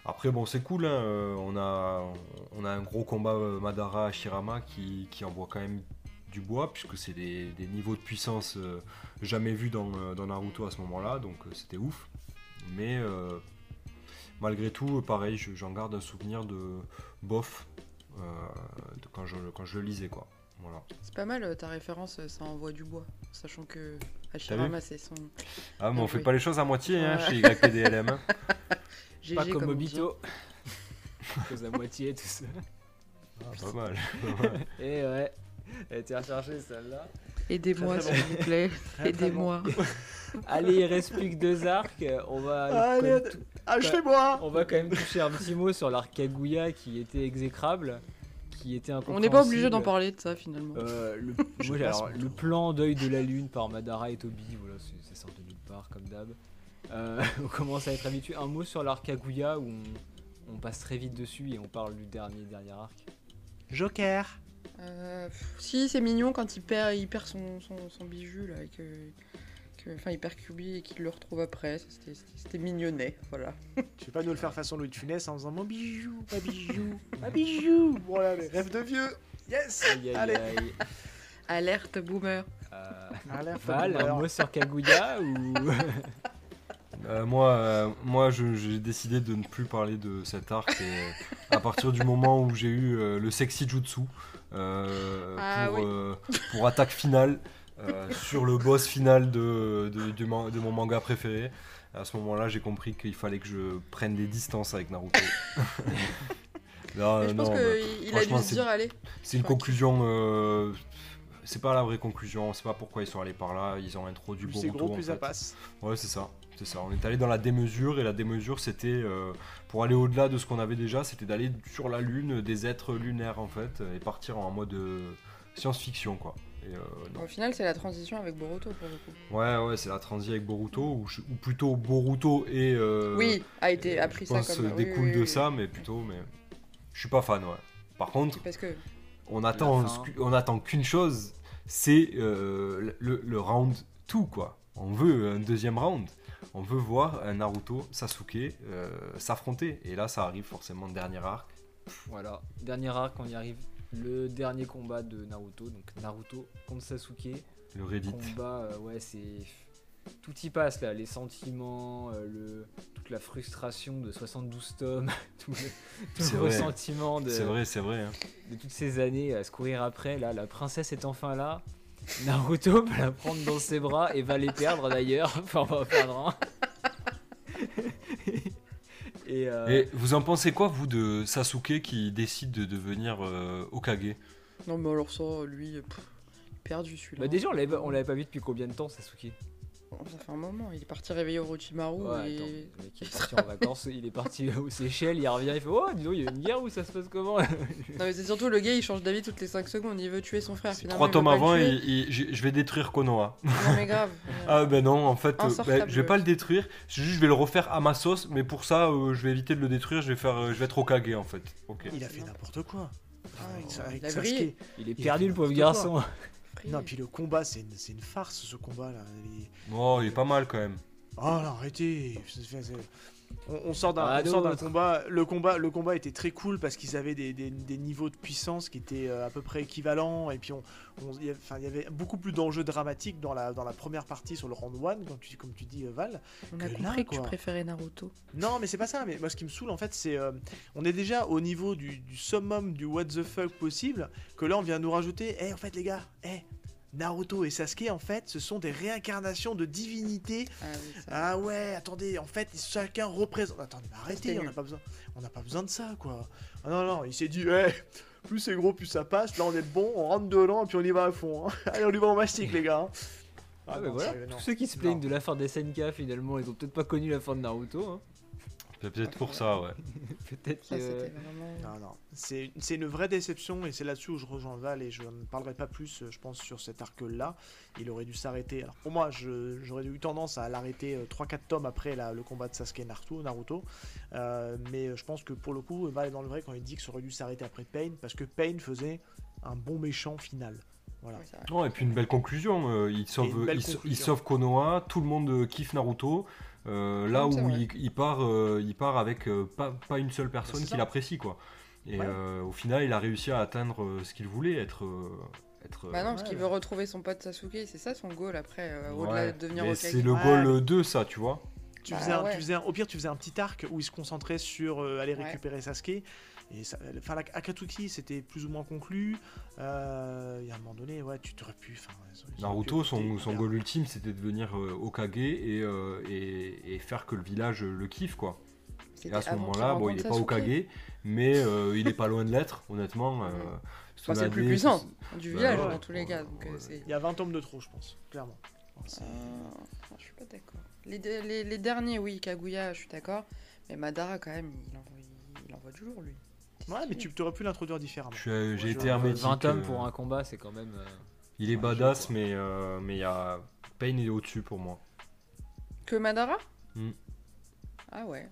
Après, bon, c'est cool. hein, on, a, on a un gros combat Madara-Shirama qui, qui envoie quand même du bois, puisque c'est des, des niveaux de puissance jamais vus dans, dans Naruto à ce moment-là. Donc c'était ouf. Mais malgré tout, pareil, je- j'en garde un souvenir de bof quand, je, quand je le lisais. quoi. Voilà. C'est pas mal euh, ta référence, euh, ça envoie du bois. Sachant que Hashirama, c'est son Ah, mais Ah on fait oui. pas les choses à moitié hein, chez YPDLM. hein. [LAUGHS] GG Pas comme dit. [LAUGHS] Obito. Cause à moitié tout ça. pas mal. [LAUGHS] pas mal. Et ouais. Elle était recherchée celle-là. Aidez-moi, s'il vous plaît. Aidez-moi. Allez, il reste plus que deux arcs. On va, Allez, achetez-moi on va quand même toucher un petit mot sur l'arc Kaguya qui était exécrable, qui était On n'est pas obligé d'en parler de ça finalement. Euh, le, [LAUGHS] moi, alors, plan d'œil de la lune par Madara et Toby, voilà, c'est- ça sort de nulle part comme d'hab. Euh, [LAUGHS] on commence à être habitué. Un mot sur l'arc Kaguya où on, on passe très vite dessus et on parle du dernier dernier arc. Joker Euh, pff, si, c'est mignon quand il perd, il perd son, son, son bijou là. et que, que- Enfin, il perd Kyubi et qu'il le retrouve après. C'était mignonnet, voilà. Tu veux pas nous le faire façon Louis de Funès en faisant mon bijou, ma [LAUGHS] bijou, ma bijou Voilà, les rêves de vieux Yes Aïe aïe Allez. aïe. Alerte boomer. Euh, Alerte Val, un boomer. mot sur Kaguya ou? [LAUGHS] Euh, moi, euh, moi je- j'ai décidé de ne plus parler de cet arc et à partir du moment où j'ai eu euh, le sexy jutsu euh, Ah pour, oui. euh, pour attaque finale euh, sur le boss final de, de, du man- de mon manga préféré, à ce moment-là j'ai compris qu'il fallait que je prenne des distances avec Naruto. [LAUGHS] Non, je pense non, bah, qu'il a dû se c'est- dire, allez. c'est une conclusion. euh, c'est pas la vraie conclusion, c'est pas pourquoi ils sont allés par là, ils ont introduit Plus c'est Boruto. gros, en plus ça passe. Ouais, c'est ça. C'est ça. On est allé dans la démesure et la démesure, c'était euh, pour aller au-delà de ce qu'on avait déjà, c'était d'aller sur la lune, des êtres lunaires en fait, et partir en mode euh, science-fiction quoi. Et, euh, non. Au final, c'est la transition avec Boruto pour le coup. Ouais, ouais, c'est la transi avec Boruto, ou, je- ou plutôt Boruto et. euh, oui, a été euh, appris je ça pense, comme euh, oui, découle oui, de oui, ça, mais plutôt, mais je suis pas fan, ouais. Par contre. Parce que on attend, on attend qu'une chose, c'est euh, le, le round 2 quoi. On veut un deuxième round. On veut voir un Naruto, Sasuke euh, s'affronter. Et là, ça arrive forcément dernier arc. Voilà, dernier arc, on y arrive. Le dernier combat de Naruto, donc Naruto contre Sasuke. Le Reddit. Combat, euh, ouais, c'est. Tout y passe là, les sentiments, euh, le... toute la frustration de 72 tomes, [LAUGHS] tout le, tout le ressentiment de, C'est vrai, c'est vrai. hein. de toutes ces années à se courir après. Là, la princesse est enfin là. Naruto va la prendre dans ses bras et va les perdre d'ailleurs. Enfin, on va en perdre un. [LAUGHS] et, euh, Et vous en pensez quoi, vous, de Sasuke qui décide de devenir euh, Okage non, mais alors ça, lui, pff, perdu celui-là. bah déjà, on l'avait, pas vu depuis combien de temps, Sasuke? Ça fait un moment, il est parti réveiller Orochimaru Ouais, et... attends, le mec il est parti en vacances, il est parti aux Seychelles, il revient, il fait Oh, dis donc, il y a une guerre où ça se passe comment? Non mais c'est surtout le gars, il change d'avis toutes les 5 secondes, il veut tuer son frère. Finalement, Trois il tomes avant, il- il- je vais détruire Konoha. Non mais grave. [LAUGHS] Ah ben non, en fait, euh, ben, je vais pas le détruire. C'est juste, je vais le refaire à ma sauce, mais pour ça, euh, je vais éviter de le détruire. Je vais faire, euh, je vais être Okage en fait. Ok. Il a fait n'importe quoi. Ah, Avec, il a brillé. Sasuke. Il est Il perdu le pauvre garçon. Non, puis le combat, c'est une, c'est une farce ce combat là. Il- Oh, il est pas mal quand même. Oh là, arrêtez c'est- c'est- c'est- on, on sort d'un Ah, combat. Le combat, le combat était très cool parce qu'ils avaient des, des- des niveaux de puissance qui étaient euh, à peu près équivalents et puis on, on- il y avait- enfin, il y avait beaucoup plus d'enjeux dramatiques dans la, dans la première partie sur le round 1 comme tu, comme tu dis euh, Val. On a que compris là, que tu préférais Naruto. Non, mais c'est pas ça. Mais moi, ce qui me saoule, en fait, c'est. euh, on est déjà au niveau du, du summum du what the fuck possible. Que là, on vient nous rajouter. Eh, en fait, les gars, eh, Naruto et Sasuke, en fait, ce sont des réincarnations de divinités. Ah oui. Ah ouais, attendez, en fait, chacun représente. Attendez, mais arrêtez, on n'a pas besoin. On n'a pas besoin de ça, quoi. Ah non, non, il s'est dit, eh, plus c'est gros, plus ça passe. Là, on est bon, on rentre dedans et puis on y va à fond. hein. [LAUGHS] Allez, on y va en mastic, les gars. hein. Ah, Ah mais non, voilà, sérieux, tous ceux qui se plaignent Non. de la fin des SNK finalement, ils ont peut-être pas connu la fin de Naruto. Hein. C'est peut-être pour ça, ouais. [LAUGHS] Peut-être que. c'était vraiment. Non, non, c'est une vraie déception et c'est là-dessus où je rejoins Val et je ne parlerai pas plus, euh, je pense, sur cet arc-là. Il aurait dû s'arrêter. Alors pour moi, j'aurais eu tendance à l'arrêter euh, 3-4 tomes après la- le combat de Sasuke et Naruto. Naruto. Euh, mais euh, je pense que pour le coup, Val est dans le vrai quand il dit que ça aurait dû s'arrêter après Pain parce que Pain faisait un bon méchant final. Voilà. Non, et puis une belle conclusion. euh, il, sauve, une belle il, sa- il conclusion. sauve Konoha, tout le monde euh, kiffe Naruto. Euh, là où il, il part, euh, il part avec euh, pas, pas une seule personne c'est qui ça. l'apprécie, quoi. Et Ouais. euh, au final, il a réussi à atteindre euh, ce qu'il voulait, être. euh, être Bah non, parce qu'il veut retrouver son pote Sasuke, c'est ça son goal après, euh, au-delà ouais. de devenir Mais Hokage. C'est le goal euh, 2, ça, tu vois. Tu Bah faisais un- ouais. tu faisais un- au pire, tu faisais un petit arc où il se concentrait sur euh, aller Ouais. récupérer Sasuke. Et ça, enfin, la Akatsuki, c'était plus ou moins conclu. Il y a un moment donné, ouais, tu t'aurais pu. enfin, ils auraient pu Naruto, son, son goal ultime, c'était de devenir euh, Okage et, euh, et, et faire que le village le kiffe, quoi. Et à ce moment-là, bon, il est rencontre pas Sasuke. Okage, mais euh, il est pas loin de l'être, honnêtement. euh, Enfin, c'est le plus puissant du Bah village ouais. dans tous les cas. Donc, Ouais. c'est... Il y a 20 tomes de trop, je pense, clairement. Euh, je suis pas d'accord. Les, les, les derniers, oui, Kaguya, je suis d'accord. Mais Madara, quand même, il envoie, il envoie du lourd, lui. Ouais, mais tu t'aurais pu l'introduire différemment. J'ai été hermétique. 20 tomes euh, pour un combat, c'est quand même. euh, Il est Ouais, badass, mais euh, mais il y a Pain il est au-dessus pour moi. Que Madara Hmm. Ah ouais.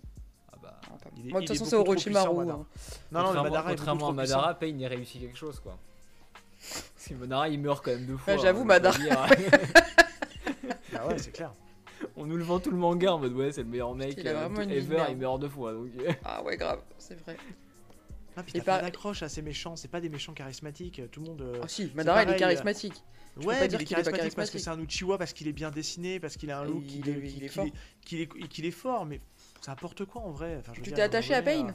Ah bah. Moi, de toute façon, c'est Orochimaru. hein. Non, non, le Madara contrairement trop à Madara, Pain il a réussi quelque chose quoi. Parce que Madara il meurt quand même deux fois. Ouais, j'avoue, hein, Madara. [LAUGHS] Ah ouais, c'est clair. On nous le vend tout le manga en mode ouais, c'est le meilleur mec a euh, ever, il meurt deux fois. Donc, Ah ouais, grave, c'est vrai. Ah, puis t'as pas d'accroche à ces méchants, c'est pas des méchants charismatiques, tout le monde. euh, Ah si, Madara, il est pareil, charismatique. Ouais, pas dire il est qu'il est pas charismatique parce que charismatique. c'est un Uchiwa, parce qu'il est bien dessiné, parce qu'il a un look il qui- est- il est fort. qu'il est, qu'il est fort, mais c'est n'importe quoi en vrai. Enfin, je veux Tu t'es attaché à Pain euh,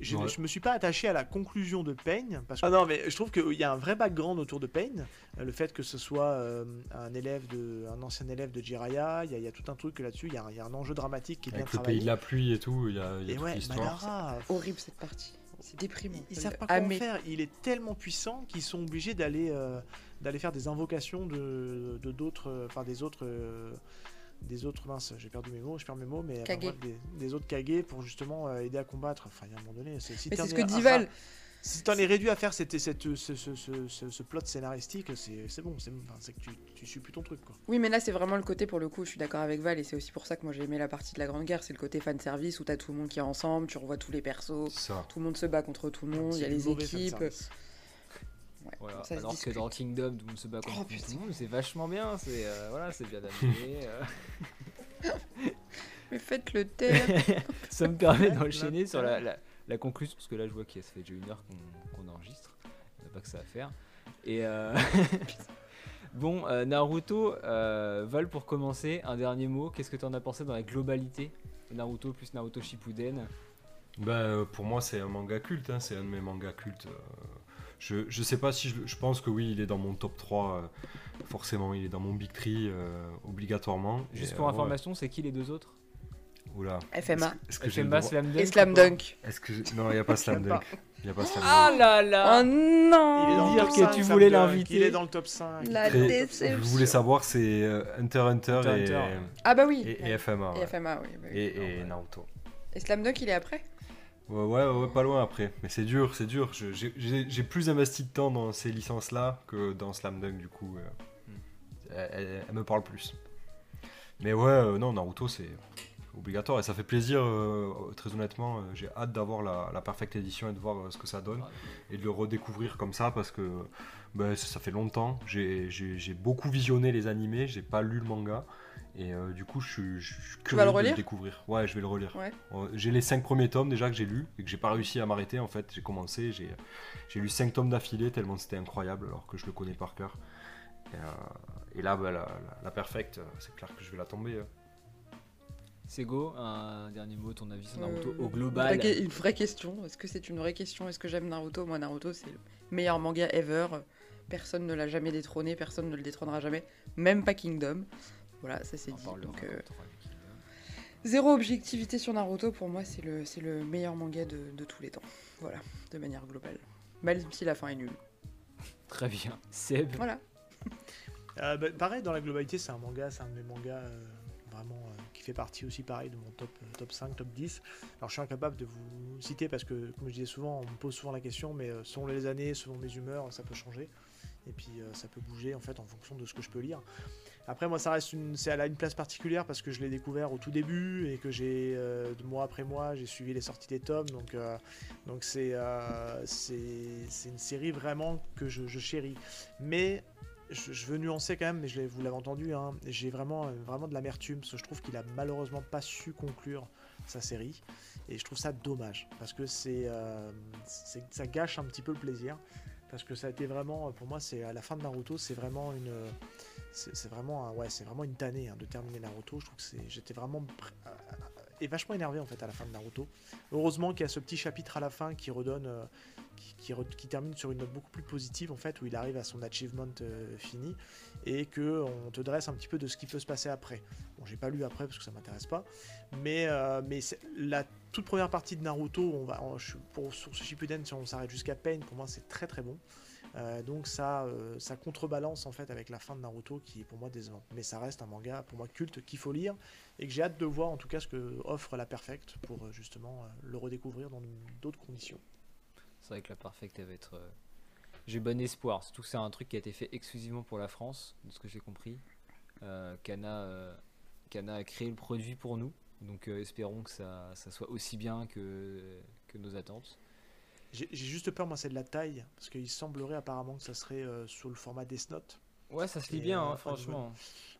je, Ouais. je me suis pas attaché à la conclusion de Pain. Parce que... Ah non, mais je trouve qu'il y a un vrai background autour de Pain. Euh, Le fait que ce soit euh, un élève de, un ancien élève de Jiraiya, il y, a- il y a tout un truc là-dessus. Il y, a un- il y a un enjeu dramatique qui est bien Avec le travaillé. pays de la pluie et tout, il y a, y a Et toute ouais. Madara, Horrible cette partie. C'est déprimant. ils, ils savent pas comment Amé. faire. Il est tellement puissant qu'ils sont obligés d'aller euh, d'aller faire des invocations de de d'autres, euh, enfin des autres. euh, des autres minces, j'ai perdu mes mots, je perds mes mots, mais enfin, Kage. bref, des, des autres Kage pour justement euh, aider à combattre. Enfin, il y a un moment donné, c'est si Mais t'en c'est ce es que dit à- Val. Si t'en es réduit à faire cette, cette, ce, ce, ce, ce- ce plot scénaristique, c'est c'est bon, c'est enfin, que tu, tu suis plus ton truc quoi. Oui, mais là, c'est vraiment le côté, pour le coup, je suis d'accord avec Val, et c'est aussi pour ça que moi j'ai aimé la partie de la Grande Guerre, c'est le côté fan service où t'as tout le monde qui est ensemble, tu revois tous les persos, Ça. tout le monde se bat contre tout le monde, il y a les équipes. Fanservice. Ouais, Voilà. ça se Alors que dans Kingdom, tout le monde se bat contre Oh, tout le monde, c'est vachement bien, c'est euh, voilà, c'est bien [LAUGHS] amené. euh. [LAUGHS] Mais faites le taire. [LAUGHS] ça me permet d'enchaîner sur la, la, la conclusion, parce que là je vois qu'il ça fait déjà une heure qu'on qu'on enregistre, il n'y a pas que ça à faire. Et euh, bon, euh, Naruto, euh, Val pour commencer, un dernier mot, qu'est-ce que tu en as pensé dans la globalité Naruto plus Naruto Shippuden? Bah, pour moi, c'est un manga culte, hein, c'est un de mes mangas cultes. euh, je, je sais pas si je, je pense que oui, il est dans mon top 3, euh, forcément, il est dans mon big 3 euh, obligatoirement. Juste Et, pour euh, information, c'est qui les deux autres? Oula. FMA. Est-ce que FMA Slam Dunk Et Slam Dunk. Est-ce que non, il y a pas Slam Dunk. Il y a pas Slam Ah Dunk. là Oh là Il est non dans le Dire top que 5, tu voulais l'inviter. Il est dans le top 5. La déception. Je voulais savoir, c'est euh, Hunter x Hunter, Hunter, et, Hunter. Ah bah oui. et, et FMA. Et ouais. FMA, oui. bah oui. Et, et ouais. Naruto. Et Slam Dunk, il est après? Ouais, ouais, ouais, pas loin après. Mais c'est dur, c'est dur. J'ai plus investi de temps dans ces licences-là que dans Slam Dunk, du coup. euh, elle, elle- me parle plus. Mais ouais, euh, non, Naruto, c'est obligatoire. Et ça fait plaisir, euh, très honnêtement. euh, J'ai hâte d'avoir la, la Perfect Edition et de voir ce que ça donne. Et de le redécouvrir comme ça parce que ben, ça, fait longtemps. J'ai beaucoup visionné les animés, j'ai pas lu le manga. Et euh, du coup, je suis, je suis curieux vas le de le découvrir. Ouais, je vais le relire. Ouais. Euh, J'ai les 5 premiers tomes déjà que j'ai lus et que j'ai pas réussi à m'arrêter en fait. J'ai commencé, j'ai j'ai lu 5 tomes d'affilée tellement c'était incroyable alors que je le connais par cœur. Et, euh, et là, bah, la, la, la perfecte, c'est clair que je vais la tomber. hein. Sego, un dernier mot, ton avis sur Naruto Euh, au global vraie, une vraie question. Est-ce que c'est une vraie question? Est-ce que j'aime Naruto? Moi, Naruto, c'est le meilleur manga ever. Personne ne l'a jamais détrôné, personne ne le détrônera jamais, même pas Kingdom. Voilà, ça c'est dit. Donc, euh, zéro objectivité sur Naruto, pour moi, c'est le, c'est le meilleur manga de, de tous les temps. Voilà, de manière globale. Même si la fin est nulle. [LAUGHS] Très bien. Seb, Voilà. Euh, bah, pareil, dans la globalité, c'est un manga, c'est un de mes mangas euh, vraiment euh, qui fait partie aussi pareil de mon top, euh, top 5, top 10. Alors je suis incapable de vous citer parce que, comme je disais souvent, on me pose souvent la question, mais euh, selon les années, selon mes humeurs, ça peut changer. Et puis euh, ça peut bouger en fait en fonction de ce que je peux lire. Après, moi, ça reste une, une place particulière parce que je l'ai découvert au tout début et que j'ai, euh, mois après mois, j'ai suivi les sorties des tomes. Donc, euh, donc c'est, euh, c'est, c'est une série vraiment que je, chéris. Mais je, veux nuancer quand même, mais je vous l'avez entendu, hein, j'ai vraiment, vraiment de l'amertume parce que je trouve qu'il a malheureusement pas su conclure sa série et je trouve ça dommage parce que c'est, euh, ça gâche un petit peu le plaisir parce que ça a été vraiment, pour moi, c'est à la fin de Naruto, c'est vraiment une, c'est vraiment, ouais, c'est vraiment une tannée hein, de terminer Naruto. Je trouve que j'étais vraiment pr- euh, et vachement énervé en fait à la fin de Naruto. Heureusement qu'il y a ce petit chapitre à la fin qui redonne, euh, qui, qui termine sur une note beaucoup plus positive en fait, où il arrive à son achievement euh, fini et que on te dresse un petit peu de ce qui peut se passer après. Bon, j'ai pas lu après parce que ça m'intéresse pas, mais euh, mais la toute première partie de Naruto, on va, on- pour sur Shippuden, si on s'arrête jusqu'à Pain, pour moi c'est très très bon. Euh, donc ça, euh, ça contrebalance en fait avec la fin de Naruto qui est pour moi décevante. Mais ça reste un manga pour moi culte qu'il faut lire et que j'ai hâte de voir en tout cas ce que offre la Perfect pour euh, justement le redécouvrir dans d'autres conditions. c'est vrai que la Perfect va être. J'ai bon espoir, surtout que c'est un truc qui a été fait exclusivement pour la France, de ce que j'ai compris. Euh, Kana, Kana a créé le produit pour nous, donc espérons que ça, soit aussi bien que nos attentes. J'ai juste peur moi c'est de la taille parce qu'il semblerait apparemment que ça serait euh, sous le format Death Note. Ouais, ça se lit bien, euh, hein, enfin, franchement.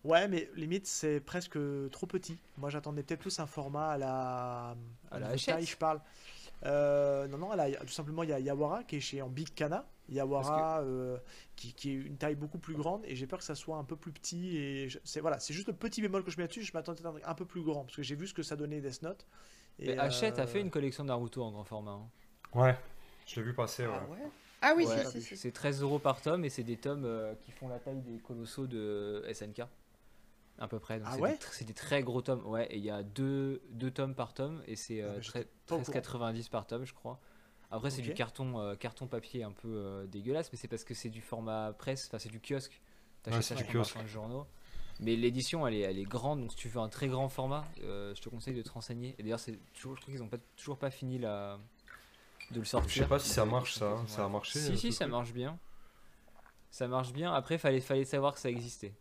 Ouais, mais limite c'est presque trop petit. Moi j'attendais peut-être plus un format à la À la taille, je parle. Euh, non non, là, tout simplement il y a Yawara qui est chez en Big Kana. Yawara euh, qui, qui est une taille beaucoup plus grande et j'ai peur que ça soit un peu plus petit et je- c'est voilà c'est juste le petit bémol que je mets là-dessus. Je m'attendais à un truc un peu plus grand parce que j'ai vu ce que ça donnait Death Note. Et, Mais Hachette a fait une collection Naruto en grand format. hein. Ouais, je l'ai vu passer. Ouais. Ah ouais Ah oui, Ouais, si, si, si. C'est 13 euros par tome et c'est des tomes euh, qui font la taille des colossaux de SNK. À peu près. Donc Ah c'est ouais C'est des, très gros tomes. Ouais, et il y a deux, deux tomes par tome et c'est Ah euh, bah, j'étais tre- pas au courant. 13,90 par tome, je crois. Après, c'est du carton, euh, carton papier un peu euh, dégueulasse, mais c'est parce que c'est du format presse, enfin c'est du kiosque. T'achètes Ouais, ça c'est du chez un journaux. Mais l'édition, elle est, elle est grande, donc si tu veux un très grand format, euh, je te conseille de te renseigner. Et d'ailleurs, je trouve qu'ils ont pas, toujours pas fini la, de le sortir. Je sais pas si ça marche, ça, quasiment ça a marché, euh, Si, si, ça truc marche bien. Ça marche bien. Après, fallait, fallait savoir que ça existait.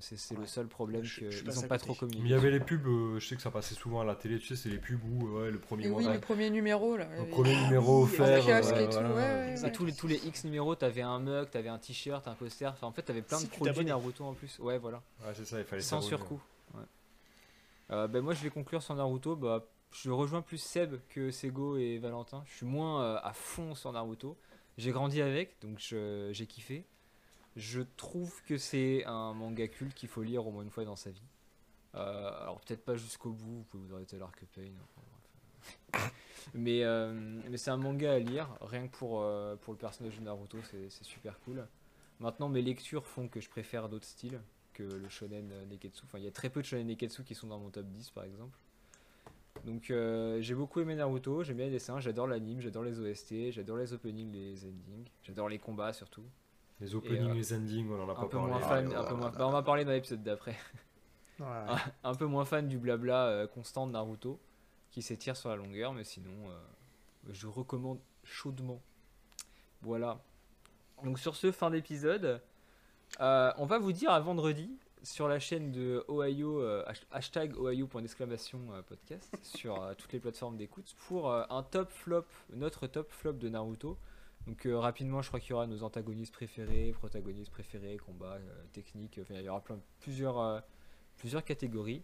C'est c'est le seul problème qu'ils passé ont à pas trop communiqué. Mais il y avait les pubs, euh, je sais que ça passait souvent à la télé, tu sais, c'est les pubs où ouais, le premier Et oui, mois- le premier numéro là. le premier Ah numéro oui, offert. ouais, et tout, voilà. ouais, ouais, Et tous les, tous les X numéros, t'avais un mug, t'avais un t-shirt, un poster. Enfin, en fait, t'avais plein Si de produits. Naruto en plus. Ouais, voilà. Ouais, c'est ça, il fallait Sans surcoût. Ouais. Euh, ben, moi, je vais conclure sur Naruto. Bah, je rejoins plus Seb que Sego et Valentin. Je suis moins euh, à fond sur Naruto. J'ai grandi avec, donc j'ai kiffé. Je trouve que c'est un manga culte qu'il faut lire au moins une fois dans sa vie. Euh, alors peut-être pas jusqu'au bout, vous pouvez vous arrêter à l'arc Pain. mais c'est un manga à lire, rien que pour, euh, pour le personnage de Naruto, c'est super cool. Maintenant, mes lectures font que je préfère d'autres styles que le shonen neketsu. Enfin, il y a très peu de shonen neketsu qui sont dans mon top 10 par exemple. Donc euh, j'ai beaucoup aimé Naruto, j'aime bien les dessins, j'adore l'anime, j'adore les OST, j'adore les openings, les endings, j'adore les combats surtout. Les openings, euh, les endings, on en a Un pas peu parlé. moins Ah, fan, un peu moins- ouais. bah, on va parler dans l'épisode d'après. Ouais. [LAUGHS] un peu moins fan du blabla euh, constant de Naruto qui s'étire sur la longueur, mais sinon euh, je recommande chaudement. Voilà. Donc sur ce fin d'épisode, euh, on va vous dire à vendredi sur la chaîne de Ohio, euh, hash- hashtag Ohio point d'exclamation euh, podcast [LAUGHS] sur euh, toutes les plateformes d'écoute pour un top flop, notre top flop de Naruto. Donc euh, rapidement, je crois qu'il y aura nos antagonistes préférés, protagonistes préférés, combats, euh, techniques, enfin, il y aura plein, plusieurs, euh, plusieurs catégories.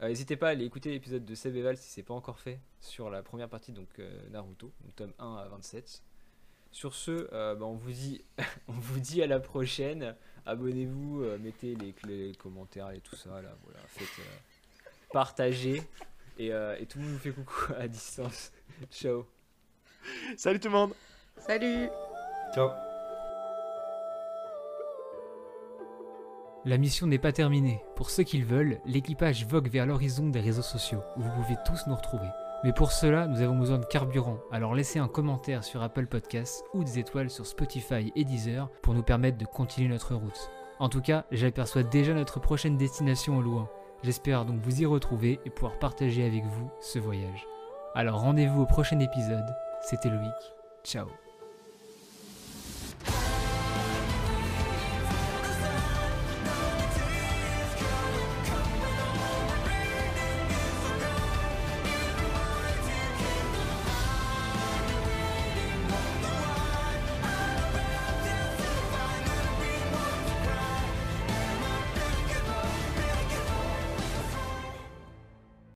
N'hésitez pas à aller écouter l'épisode de Seb Eval si c'est pas encore fait sur la première partie donc Naruto, donc tome 1 à 27. Sur ce, euh, bah, on vous dit [LAUGHS] on vous dit à la prochaine. Abonnez-vous, euh, mettez les, les commentaires et tout ça là, voilà, faites euh, partagez et, euh, et tout le monde vous fait coucou [LAUGHS] à distance. Ciao. Salut tout le monde Salut Ciao. La mission n'est pas terminée. Pour ceux qui le veulent, l'équipage vogue vers l'horizon des réseaux sociaux, où vous pouvez tous nous retrouver. Mais pour cela, nous avons besoin de carburant, alors laissez un commentaire sur Apple Podcasts ou des étoiles sur Spotify et Deezer pour nous permettre de continuer notre route. En tout cas, j'aperçois déjà notre prochaine destination au loin. J'espère donc vous y retrouver et pouvoir partager avec vous ce voyage. Alors rendez-vous au prochain épisode. C'était Loïc. Ciao